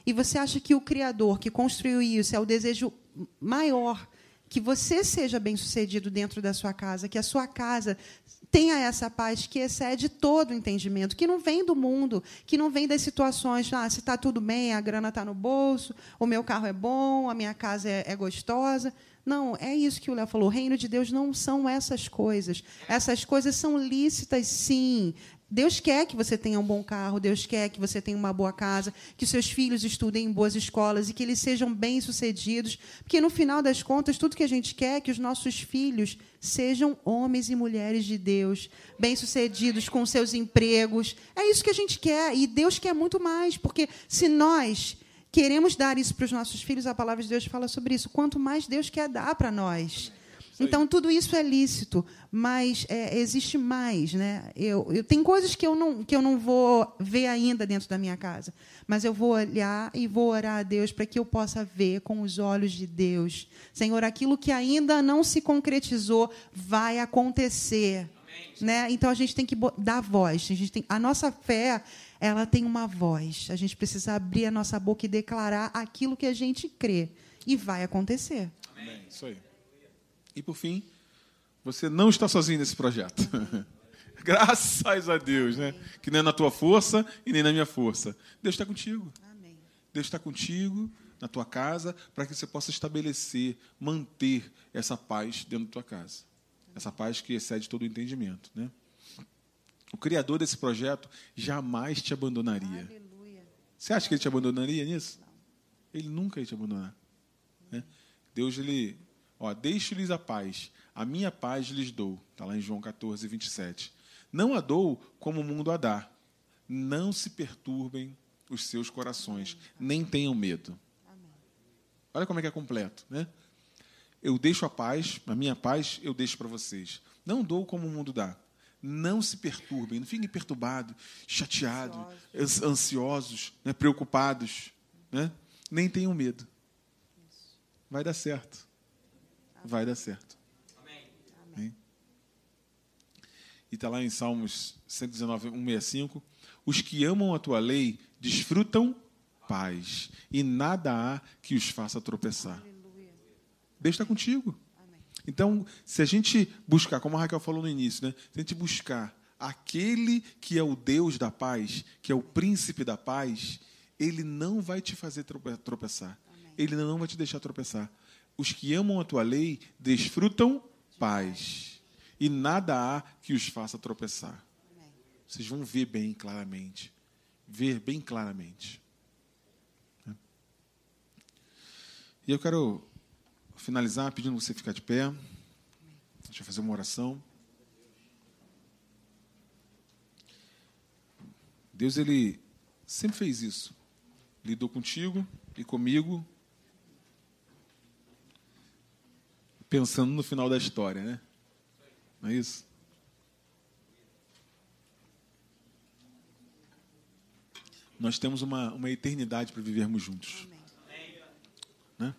E você acha que o Criador que construiu isso é o desejo maior que você seja bem-sucedido dentro da sua casa, que a sua casa tenha essa paz que excede todo o entendimento, que não vem do mundo, que não vem das situações, ah, se está tudo bem, a grana está no bolso, o meu carro é bom, a minha casa é, é gostosa. Não, é isso que o Léo falou. O reino de Deus não são essas coisas. Essas coisas são lícitas, sim. Deus quer que você tenha um bom carro, Deus quer que você tenha uma boa casa, que seus filhos estudem em boas escolas e que eles sejam bem-sucedidos. Porque, no final das contas, tudo que a gente quer é que os nossos filhos sejam homens e mulheres de Deus, bem-sucedidos com seus empregos. É isso que a gente quer. E Deus quer muito mais. Porque se nós queremos dar isso para os nossos filhos, a palavra de Deus fala sobre isso. Quanto mais Deus quer dar para nós. Então, tudo isso é lícito, mas é, existe mais. Né? Eu, eu, tem coisas que eu, não, que eu não vou ver ainda dentro da minha casa, mas eu vou olhar e vou orar a Deus para que eu possa ver com os olhos de Deus. Senhor, aquilo que ainda não se concretizou vai acontecer. Né? Então, a gente tem que dar voz. A, gente tem, a nossa fé ela tem uma voz. A gente precisa abrir a nossa boca e declarar aquilo que a gente crê. E vai acontecer. Amém. Isso aí. E por fim, você não está sozinho nesse projeto. Graças a Deus, né? Que não é na tua força e nem na minha força. Deus está contigo. Amém. Deus está contigo na tua casa para que você possa estabelecer, manter essa paz dentro da tua casa. Essa paz que excede todo o entendimento, né? O criador desse projeto jamais te abandonaria. Aleluia. Você acha que ele te abandonaria nisso? Ele nunca ia te abandonar. né? Deus, ele, ó, deixo-lhes a paz, a minha paz lhes dou. Está lá em João 14, 27. Não a dou como o mundo a dá. Não se perturbem os seus corações, nem tenham medo. Olha como é que é completo, né? Eu deixo a paz, a minha paz eu deixo para vocês. Não dou como o mundo dá. Não se perturbem, não fiquem perturbados, chateados, ans- ansiosos, né, preocupados, né? nem tenham medo. Vai dar certo. Vai dar certo. Amém. E está lá em Salmos 119, 165. Os que amam a tua lei desfrutam paz, e nada há que os faça tropeçar. Deus está contigo. Então, se a gente buscar, como a Raquel falou no início, né? se a gente buscar aquele que é o Deus da paz, que é o príncipe da paz, ele não vai te fazer trope- tropeçar. Ele não vai te deixar tropeçar. Os que amam a tua lei desfrutam paz. e nada há que os faça tropeçar. Vocês vão ver bem claramente. Ver bem claramente. E eu quero finalizar pedindo você ficar de pé. Deixa eu fazer uma oração. Deus, Ele sempre fez isso. Lidou contigo e comigo, pensando no final da história, né? Não é isso? Nós temos uma, uma eternidade para vivermos juntos. Né?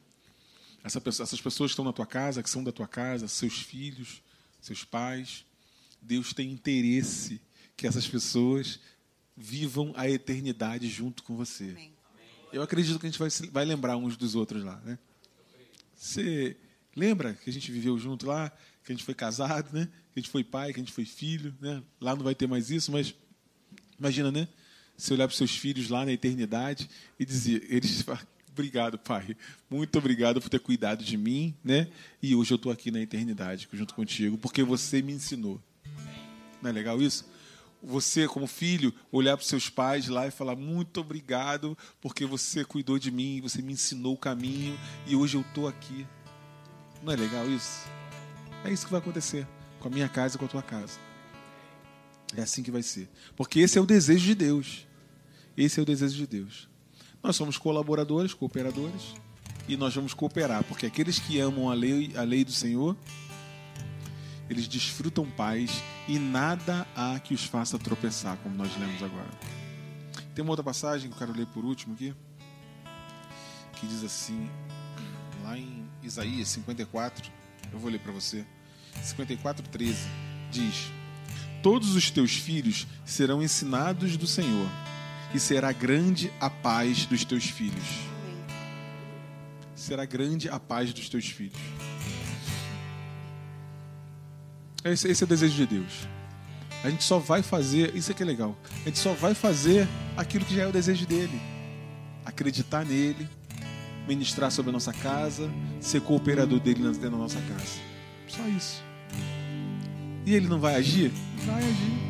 Essa, essas pessoas que estão na tua casa, que são da tua casa, seus filhos, seus pais, Deus tem interesse que essas pessoas vivam a eternidade junto com você. Amém. Eu acredito que a gente vai, vai lembrar uns dos outros lá. Né? Você lembra que a gente viveu junto lá, que a gente foi casado, né? que a gente foi pai, que a gente foi filho. Né? Lá não vai ter mais isso, mas imagina, né? Você olhar para os seus filhos lá na eternidade e dizer, eles obrigado, pai. Muito obrigado por ter cuidado de mim, né? E hoje eu estou aqui na eternidade junto contigo, porque você me ensinou. Não é legal isso? você, como filho, olhar para os seus pais lá e falar: Muito obrigado, porque você cuidou de mim, você me ensinou o caminho e hoje eu estou aqui. Não é legal isso? É isso que vai acontecer com a minha casa e com a tua casa. É assim que vai ser. Porque esse é o desejo de Deus. Esse é o desejo de Deus. Nós somos colaboradores, cooperadores, e nós vamos cooperar, porque aqueles que amam a lei, a lei do Senhor eles desfrutam paz e nada há que os faça tropeçar, como nós lemos agora. Tem uma outra passagem que eu quero ler por último aqui, que diz assim, lá em Isaías 54, eu vou ler para você. 54, 13, diz: Todos os teus filhos serão ensinados do Senhor, e será grande a paz dos teus filhos. Será grande a paz dos teus filhos. Esse, esse é o desejo de Deus. A gente só vai fazer, isso é que é legal. A gente só vai fazer aquilo que já é o desejo dele. Acreditar nele, ministrar sobre a nossa casa, ser cooperador dele dentro da nossa casa. Só isso. E ele não vai agir? Vai agir.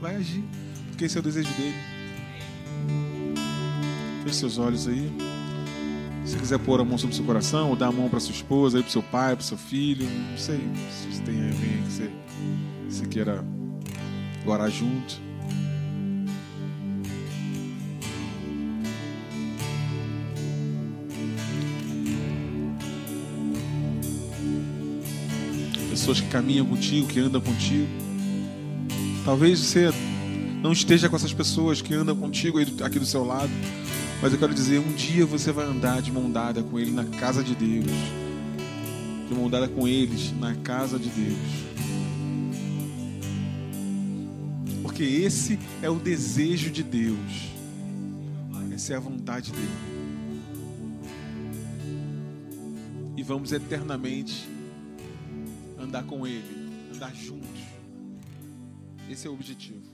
Vai agir. Porque esse é o desejo dele. Feche seus olhos aí. Se quiser pôr a mão sobre o seu coração, ou dar a mão para sua esposa, para o seu pai, para o seu filho, não sei se tem alguém que você, você queira orar junto. Pessoas que caminham contigo, que andam contigo. Talvez você não esteja com essas pessoas que andam contigo aqui do seu lado. Mas eu quero dizer, um dia você vai andar de mão dada com Ele na casa de Deus. De mão dada com eles na casa de Deus. Porque esse é o desejo de Deus. Essa é a vontade dele. E vamos eternamente andar com Ele, andar juntos. Esse é o objetivo.